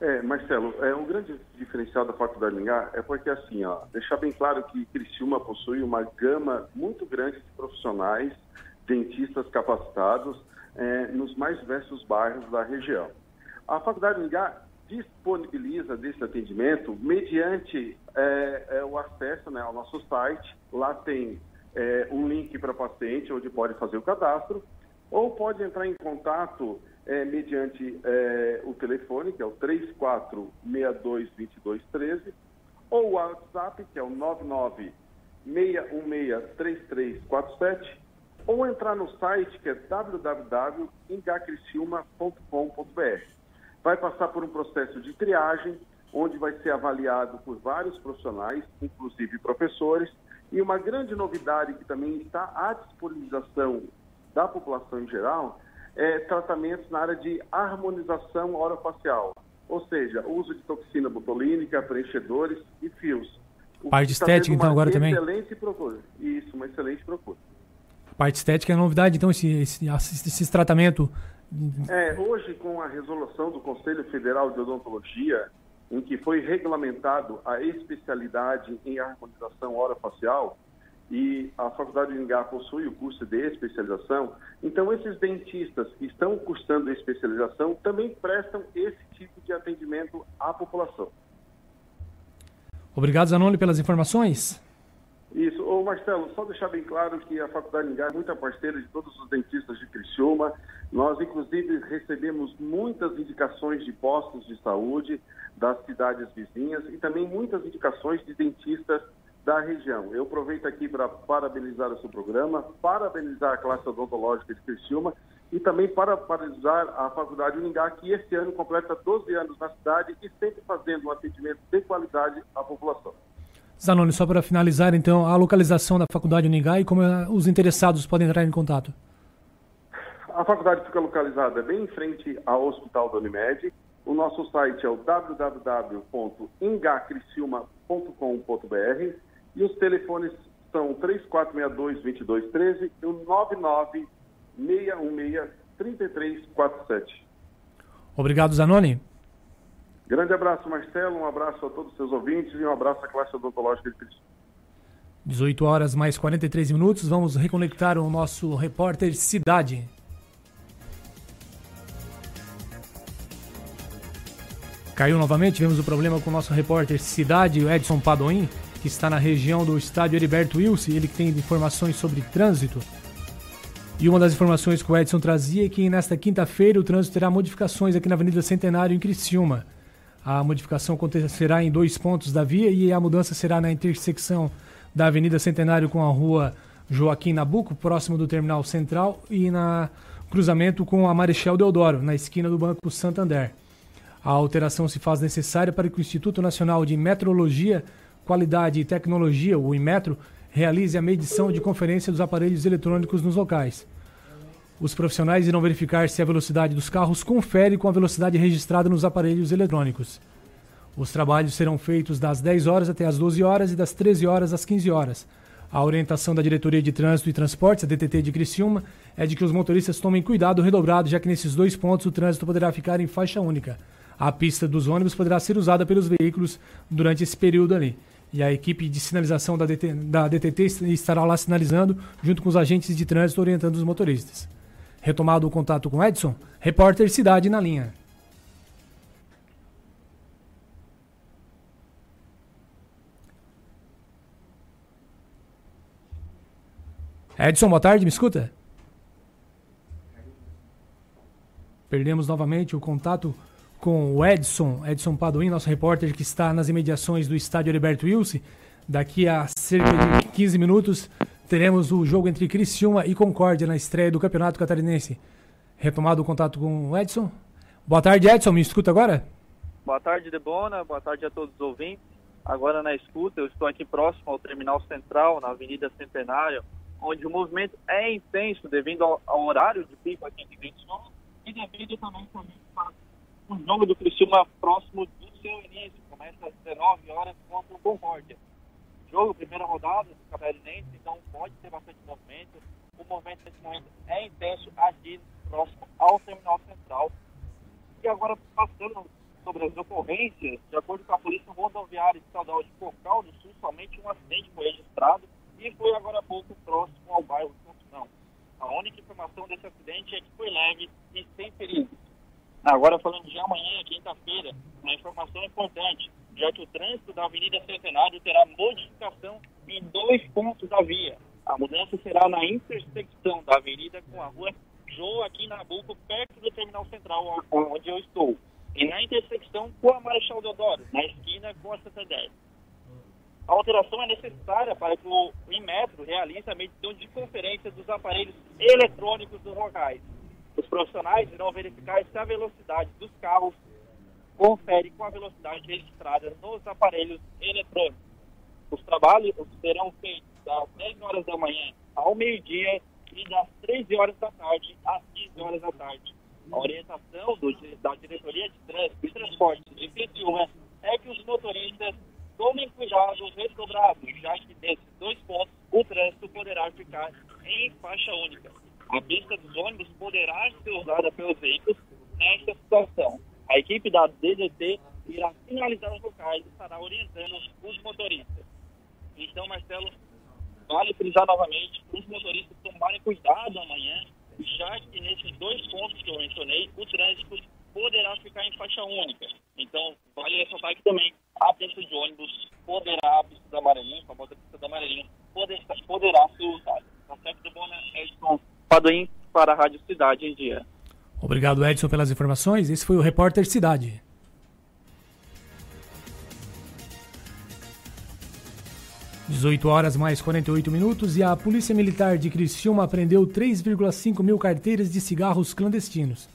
É, Marcelo, é um grande diferencial da Faculdade de Lingá é porque assim, ó, deixar bem claro que Criciúma possui uma gama muito grande de profissionais, dentistas capacitados é, nos mais diversos bairros da região. A Faculdade de Lingá disponibiliza desse atendimento mediante é, é, o acesso né, ao nosso site. Lá tem é, um link para paciente onde pode fazer o cadastro, ou pode entrar em contato é, mediante é, o telefone, que é o 34622213, ou o WhatsApp, que é o 996163347, ou entrar no site, que é www.engacriciúma.com.br vai passar por um processo de triagem, onde vai ser avaliado por vários profissionais, inclusive professores, e uma grande novidade que também está à disponibilização da população em geral é tratamentos na área de harmonização orofacial, ou seja, uso de toxina botulínica, preenchedores e fios. Parte estética, então, agora também? Isso, uma excelente procura. Parte estética é novidade, então, esse, esse, esse, tratamento é, hoje, com a resolução do Conselho Federal de Odontologia, em que foi regulamentado a especialidade em harmonização orofacial, e a Faculdade de Ingá possui o curso de especialização, então esses dentistas que estão cursando a especialização também prestam esse tipo de atendimento à população. Obrigado, Zanoni, pelas informações. Isso. Ô Marcelo, só deixar bem claro que a Faculdade de Ingá é muita parceira de todos os dentistas de Criciúma. Nós, inclusive, recebemos muitas indicações de postos de saúde das cidades vizinhas e também muitas indicações de dentistas da região. Eu aproveito aqui para parabenizar o seu programa, parabenizar a classe odontológica de Criciúma e também parabenizar a Faculdade Uningá, que este ano completa 12 anos na cidade e sempre fazendo um atendimento de qualidade à população. Zanoni, só para finalizar, então, a localização da Faculdade Uningá e como eh, os interessados podem entrar em contato. A faculdade fica localizada bem em frente ao Hospital da Unimed. O nosso site é o www.engacriciuma.com.br e os telefones são 3462-2213 e o 99616-3347. Obrigado, Zanoni. Grande abraço, Marcelo, um abraço a todos os seus ouvintes e um abraço à classe odontológica de Cristo. 18 horas mais 43 minutos, vamos reconectar o nosso repórter Cidade. Caiu novamente, tivemos o um problema com o nosso repórter Cidade, o Edson Padoim, que está na região do estádio Heriberto Wilson, ele que tem informações sobre trânsito. E uma das informações que o Edson trazia é que nesta quinta-feira o trânsito terá modificações aqui na Avenida Centenário, em Criciúma. A modificação acontecerá em dois pontos da via e a mudança será na intersecção da Avenida Centenário com a Rua Joaquim Nabuco, próximo do Terminal Central, e na cruzamento com a Marechal Deodoro, na esquina do Banco Santander. A alteração se faz necessária para que o Instituto Nacional de Metrologia, Qualidade e Tecnologia, o IMETRO, realize a medição de conferência dos aparelhos eletrônicos nos locais. Os profissionais irão verificar se a velocidade dos carros confere com a velocidade registrada nos aparelhos eletrônicos. Os trabalhos serão feitos das 10 horas até as 12 horas e das 13 horas às 15 horas. A orientação da Diretoria de Trânsito e Transportes, a DTT de Criciúma, é de que os motoristas tomem cuidado redobrado, já que nesses dois pontos o trânsito poderá ficar em faixa única. A pista dos ônibus poderá ser usada pelos veículos durante esse período ali. E a equipe de sinalização da, DT, da DTT estará lá sinalizando, junto com os agentes de trânsito orientando os motoristas. Retomado o contato com Edson, repórter Cidade na linha. Edson, boa tarde, me escuta? Perdemos novamente o contato com o Edson, Edson Padoim, nosso repórter que está nas imediações do estádio Heriberto Wilson. Daqui a cerca de 15 minutos teremos o jogo entre Criciúma e Concórdia na estreia do Campeonato Catarinense. Retomado o contato com o Edson. Boa tarde, Edson, me escuta agora? Boa tarde, Debona. Boa tarde a todos os ouvintes. Agora na escuta, eu estou aqui próximo ao Terminal Central, na Avenida Centenário, onde o movimento é intenso devido ao, ao horário de pico aqui em Criciúma e devido também, para o jogo do Criciúma próximo do seu início. Começa às 19 horas contra o Concórdia. Jogo, primeira rodada do Catarinense, então pode ter bastante movimento. O movimento nesse momento é intenso aqui próximo ao Terminal Central. E agora, passando sobre as ocorrências, de acordo com a Polícia Rodoviária Estadual de Cocal do Sul, somente um acidente foi registrado e foi agora há pouco próximo ao bairro Construção. A única informação desse acidente é que foi leve e sem perigo. Agora, falando de amanhã, quinta-feira, uma informação importante, já que o trânsito da Avenida Centenário terá modificação em dois pontos da via. A mudança será na intersecção da avenida com a rua Joaquim Nabuco, perto do Terminal Central, onde eu estou. E na intersecção com a Marechal Deodoro, na esquina com a Santander. A alteração é necessária para que o Inmetro realize a medição de conferência dos aparelhos eletrônicos dos locais. Os profissionais irão verificar se a velocidade dos carros confere com a velocidade registrada nos aparelhos eletrônicos. Os trabalhos serão feitos das 10 horas da manhã ao meio-dia e das 13 horas da tarde às 15 horas da tarde. A orientação do, da Diretoria de Trânsito e Transportes de Criciúma é que os motoristas tomem cuidados redobrados, já que nesses dois pontos o trânsito poderá ficar em faixa única. A pista dos ônibus poderá ser usada pelos veículos nesta situação. A DDT irá finalizar os locais e estará orientando os motoristas. Então, Marcelo, vale frisar novamente os motoristas tomarem cuidado amanhã, já que nesses dois pontos que eu mencionei, o trânsito poderá ficar em faixa única. Então, vale ressaltar que também a pista de ônibus poderá, a pista da Amarelinha, a famosa pista da Amarelinha, poder, poderá ser usada. Tá certo, Debona? Edson Padoim para a Rádio Cidade em Dia. Obrigado, Edson, pelas informações. Esse foi o Repórter Cidade. Dezoito horas mais 48 minutos e a Polícia Militar de Criciúma apreendeu 3,5 mil carteiras de cigarros clandestinos.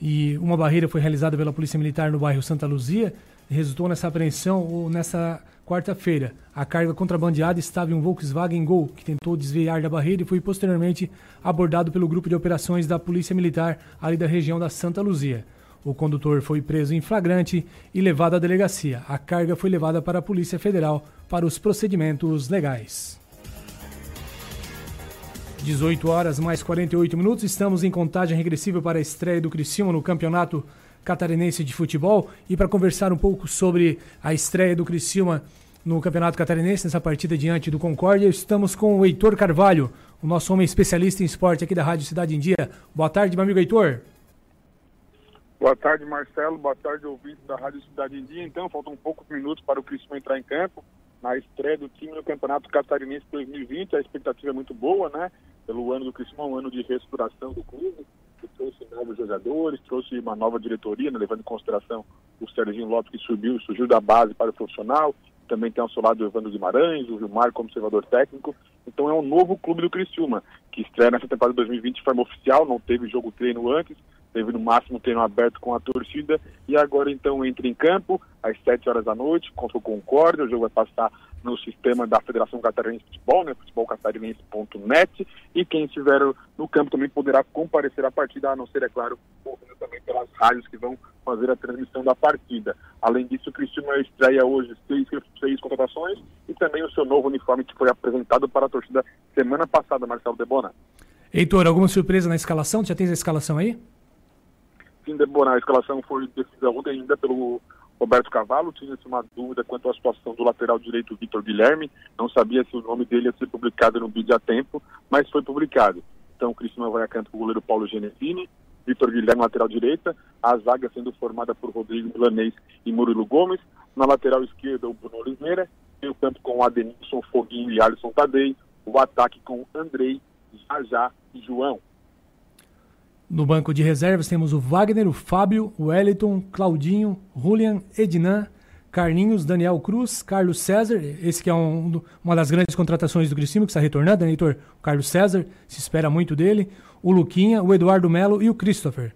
E uma barreira foi realizada pela Polícia Militar no bairro Santa Luzia e resultou nessa apreensão nessa quarta-feira. A carga contrabandeada estava em um Volkswagen Gol, que tentou desviar da barreira e foi posteriormente abordado pelo grupo de operações da Polícia Militar ali da região da Santa Luzia. O condutor foi preso em flagrante e levado à delegacia. A carga foi levada para a Polícia Federal para os procedimentos legais. 18 horas mais 48 minutos, estamos em contagem regressiva para a estreia do Criciúma no Campeonato Catarinense de Futebol e para conversar um pouco sobre a estreia do Criciúma no Campeonato Catarinense, nessa partida diante do Concórdia, estamos com o Heitor Carvalho, o nosso homem especialista em esporte aqui da Rádio Cidade em Dia. Boa tarde, meu amigo Heitor. Boa tarde, Marcelo. Boa tarde, ouvintes da Rádio Cidade em Dia. Então, faltam poucos minutos para o Criciúma entrar em campo na estreia do time no Campeonato Catarinense 2020. A expectativa é muito boa, né? Pelo ano do Criciúma, um ano de restauração do clube. trouxe novos jogadores, trouxe uma nova diretoria, né, levando em consideração o Serginho Lopes que subiu, surgiu da base para o profissional. Também tem ao seu lado o Evandro Guimarães, o Gilmar como observador técnico. Então é um novo clube do Criciúma, que estreia nessa temporada 2020 de forma oficial, não teve jogo treino antes, teve no máximo treino aberto com a torcida e agora então entra em campo às 7 horas da noite contra o Concórdia. O jogo vai passar no sistema da Federação Catarinense de Futebol, né, futebolcatarinense.net e quem estiver no campo também poderá comparecer à partida, a não ser, é claro, ouvindo também pelas rádios que vão fazer a transmissão da partida. Além disso, o Cristiano estreia hoje seis, seis contratações e também o seu novo uniforme que foi apresentado para a torcida semana passada, Marcelo Debona. Heitor, alguma surpresa na escalação? Já tens a escalação aí? Sim, Debona, a escalação foi ontem ainda pelo Roberto Cavalo, tinha-se uma dúvida quanto à situação do lateral direito Vitor Guilherme, não sabia se o nome dele ia ser publicado no vídeo a tempo, mas foi publicado. Então o Cristiano vai a canto com o goleiro Paulo Genesini, Vitor Guilherme lateral direita, a zaga sendo formada por Rodrigo Milanês e Murilo Gomes, na lateral esquerda o Bruno Oliveira, meio campo com o Adenilson, Foguinho e Alisson Tadei, o ataque com Andrei, Jajá e João. No banco de reservas temos o Wagner, o Fábio, o Wellington, Claudinho, Julian, Ednan, Carlinhos, Daniel Cruz, Carlos César, esse que é um, uma das grandes contratações do Criciúma, que está retornando, né, Heitor? O Carlos César, se espera muito dele, o Luquinha, o Eduardo Melo e o Christopher.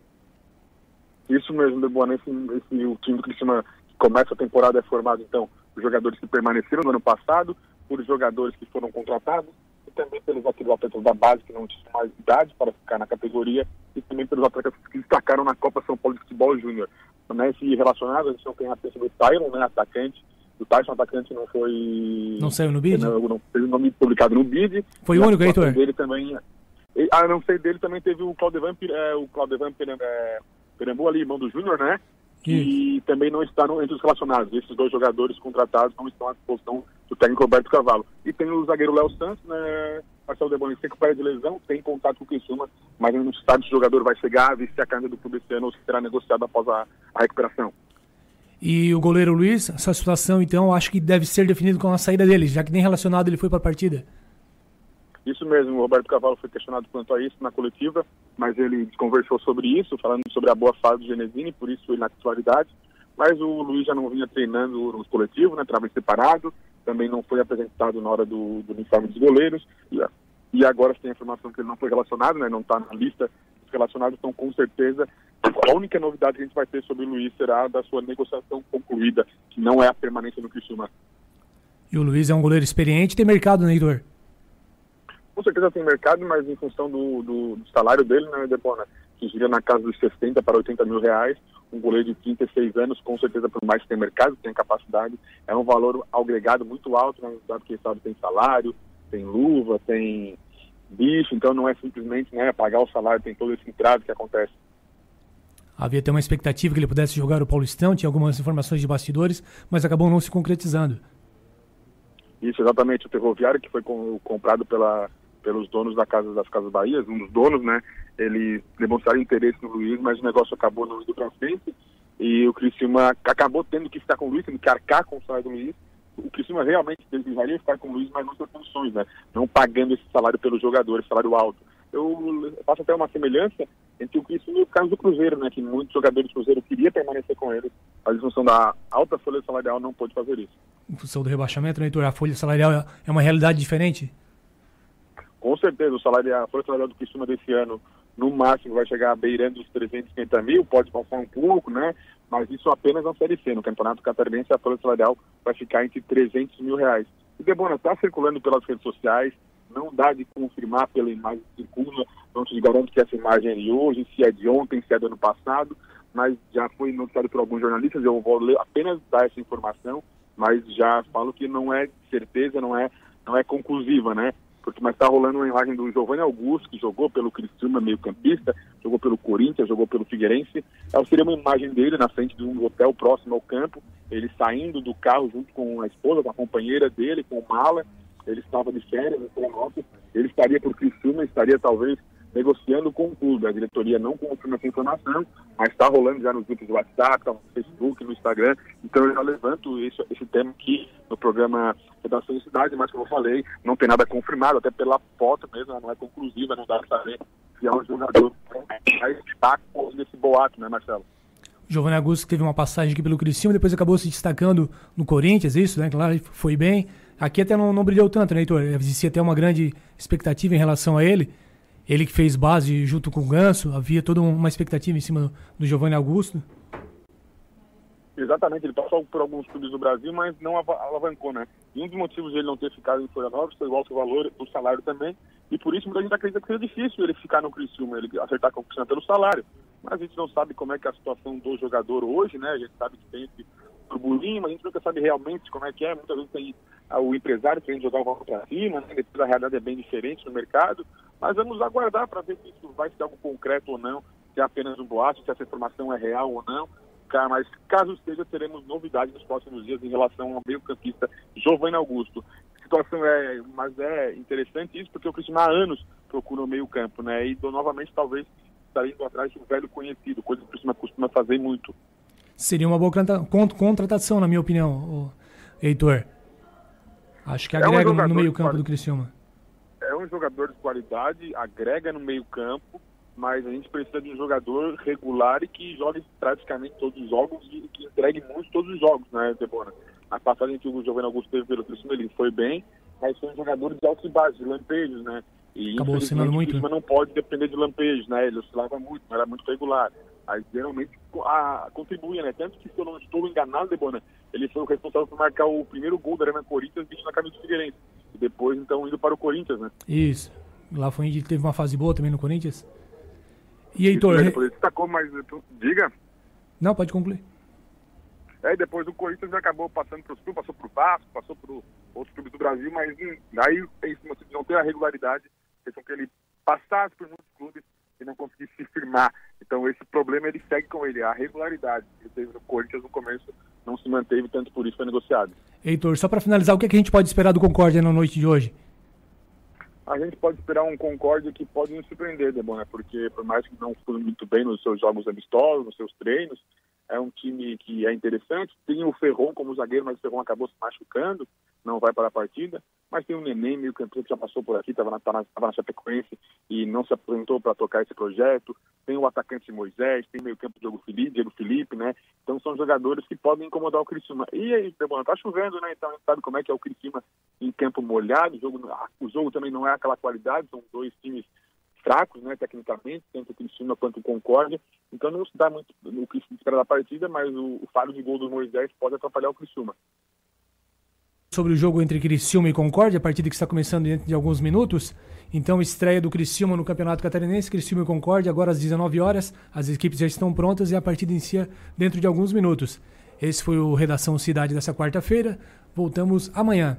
Isso mesmo, Deboa, esse, esse, o time do Criciúma que começa a temporada é formado, então, por jogadores que permaneceram no ano passado, por jogadores que foram contratados, e também pelos atletas da base que não tinham mais idade para ficar na categoria, e também pelos atletas que destacaram na Copa São Paulo de Futebol Júnior. Nesse relacionado, a gente não tem a presença do Tyron, né, atacante. O Tyson, atacante, não foi... Não saiu no bid? Não, não teve o nome publicado no bid. Foi o único, Heitor? dele também... Ah, não sei dele, também teve o Claudevan, é, o Claudevan é, Perambu ali, irmão do Júnior, né? Que também não está no, entre os relacionados. Esses dois jogadores contratados não estão à disposição do técnico Roberto Cavalo. E tem o zagueiro Léo Santos, né? Marcelo Deboni se recupera de lesão, tem contato com o Criciúma, mas ainda não se sabe se o jogador vai chegar, se a camisa do clube esse ano ou se será negociado após a, a recuperação. E o goleiro Luiz, essa situação, então, acho que deve ser definido com a saída dele, já que nem relacionado ele foi para a partida. Isso mesmo, o Roberto Cavalo foi questionado quanto a isso na coletiva, mas ele conversou sobre isso, falando sobre a boa fase do Genesini, por isso ele na titularidade. Mas o Luiz já não vinha treinando nos coletivos, né? Trabalho separado, também não foi apresentado na hora do, do uniforme dos goleiros. E, e agora tem a informação que ele não foi relacionado, né? Não está na lista dos relacionados, então com certeza a única novidade que a gente vai ter sobre o Luiz será da sua negociação concluída, que não é a permanência no Criciúma. E o Luiz é um goleiro experiente, tem mercado, né, Heitor? com certeza tem mercado, mas em função do, do, do salário dele, né, Debona, que gira na casa dos 60 para 80 mil reais, um goleiro de 36 anos, com certeza por mais que tem mercado, tem capacidade, é um valor agregado muito alto, né, dado que sabe tem salário, tem luva, tem bicho, então não é simplesmente né, pagar o salário, tem todo esse entrave que acontece. Havia até uma expectativa que ele pudesse jogar o Paulistão, tinha algumas informações de bastidores, mas acabou não se concretizando. Isso, exatamente, o Ferroviário, que foi com, comprado pela, pelos donos da casa das Casas Bahia, um dos donos, né? Eles demonstraram interesse no Luiz, mas o negócio acabou não indo para frente e o Criciúma acabou tendo que ficar com o Luiz, tendo que arcar com o salário do Luiz. O Criciúma realmente desejaria ficar com o Luiz, mas não tem condições, né? Não pagando esse salário pelo jogador, esse salário alto. Eu faço até uma semelhança entre o Criciúma e o caso do Cruzeiro, né? Que muitos jogadores do Cruzeiro queriam permanecer com ele, mas em função da alta folha salarial não pôde fazer isso. Em função do rebaixamento, né, Heitor? A folha salarial é uma realidade diferente? Com certeza, o salário, a folha salarial do Criciúma desse ano, no máximo, vai chegar beirando os 350 mil, pode passar um pouco, né? Mas isso apenas na Série C. No Campeonato Catarinense, a folha salarial vai ficar entre 300 mil reais. E Debona está circulando pelas redes sociais, não dá de confirmar pela imagem que circula, não te garanto que essa imagem é de hoje, se é de ontem, se é do ano passado, mas já foi noticiado por alguns jornalistas, eu vou ler, apenas dar essa informação, mas já falo que não é certeza, não é, não é conclusiva, né? Porque, mas está rolando uma imagem do Giovanni Augusto, que jogou pelo Criciúma, meio campista, jogou pelo Corinthians, jogou pelo Figueirense. Ela seria uma imagem dele na frente de um hotel próximo ao campo, ele saindo do carro junto com a esposa, com a companheira dele, com o mala. Ele estava de férias. Ele estaria por Criciúma, estaria talvez negociando com o clube. A diretoria não confirma essa informação, mas está rolando já nos grupos do WhatsApp, tá no Facebook, no Instagram. Então eu já levanto esse, esse tema aqui no programa Redação de Cidade, mas como eu falei, não tem nada confirmado, até pela foto mesmo, não é conclusiva, não dá para saber que é um jogador mais destaque nesse boato, né, Marcelo? Giovanni Augusto teve uma passagem aqui pelo Criciúma, depois acabou se destacando no Corinthians, isso, né? Claro, foi bem. Aqui até não, não brilhou tanto, né, Heitor? Existia até uma grande expectativa em relação a ele. Ele que fez base junto com o Ganso, havia toda uma expectativa em cima do, Giovanni Augusto. Exatamente, ele passou por alguns clubes do Brasil, mas não ava- alavancou, né? E um dos motivos de ele não ter ficado em Florianópolis foi o alto valor do salário também, e por isso muita gente acredita que seja difícil ele ficar no Criciúma, ele acertar com o pelo salário. Mas a gente não sabe como é que é a situação do jogador hoje, né? A gente sabe que tem esse burburinho, a gente nunca sabe realmente como é que é. Muitas vezes tem ah, o empresário querendo jogar o valor para cima, né? A realidade é bem diferente no mercado. Mas vamos aguardar para ver se isso vai ser algo concreto ou não, se é apenas um boato, se essa informação é real ou não. Cara, mas caso esteja, teremos novidades nos próximos dias em relação ao meio-campista Giovanni Augusto. A situação é, mas é interessante isso porque o Cristiano há anos procura o meio-campo, né? E novamente talvez estará indo atrás de um velho conhecido, coisa que o Cristiano costuma fazer muito. Seria uma boa contra- con- contratação, na minha opinião, Heitor. Acho que É um agrega no- meio-campo do Criciúma. É um jogador de qualidade, agrega no meio-campo, mas a gente precisa de um jogador regular e que jogue praticamente todos os jogos e que entregue muito todos os jogos, né, Debona? A passagem que o Giovanni Augusto teve pelo Cristiano, ele foi bem, mas foi um jogador de altos e baixos, de lampejos, né? E Acabou oscilando muito, o Cristiano não pode depender de lampejos, né? Ele oscilava muito, não era muito regular. Aí geralmente a, contribuía, né? Tanto que se eu não estou enganado, Debona, ele foi o responsável por marcar o primeiro gol da Arena Corinthians vestindo a camisa do Figueirense. E depois, então, indo para o Corinthians, né? Isso. Lá foi onde teve uma fase boa também no Corinthians. E Heitor, Isso, né, re- depois ele destacou, mas tu- diga. não, pode concluir. Aí depois do Corinthians acabou passando para os clubes, passou para o Vasco, passou para outros clubes do Brasil, mas hum, aí em cima não ter a regularidade, fez com que ele passasse por muitos clubes e não conseguisse se firmar. Então esse problema ele segue com ele, a regularidade. Ele teve no Corinthians no começo, não se manteve, tanto por isso foi negociado. Heitor, só para finalizar, o que, é que a gente pode esperar do Concórdia na noite de hoje? A gente pode esperar um Concórdia que pode nos surpreender, Debona, porque por mais que não fui muito bem nos seus jogos amistosos, nos seus treinos, é um time que é interessante. Tem o Ferron como zagueiro, mas o Ferron acabou se machucando, não vai para a partida. Mas tem o Neném, meio campeão que já passou por aqui, estava na, tava na Chapecoense e não se apresentou para tocar esse projeto. Tem o atacante Moisés, tem meio campo Diego Felipe, Diego Felipe, né? Então são jogadores que podem incomodar o Criciúma. E aí, Debona, tá chovendo, né? Então a gente sabe como é que é o Criciúma em campo molhado. O jogo, o jogo também não é aquela qualidade, são dois times fracos, né, tecnicamente, tanto o Criciúma quanto o Concórdia. Então não se dá muito o que se espera da partida, mas o, o faro de gol do Moisés pode atrapalhar o Criciúma. Sobre o jogo entre Criciúma e Concórdia, a partida que está começando dentro de alguns minutos. Então, estreia do Criciúma no Campeonato Catarinense, Criciúma e Concórdia, agora às 19 horas. As equipes já estão prontas e a partida inicia dentro de alguns minutos. Esse foi o Redação Cidade dessa quarta-feira. Voltamos amanhã.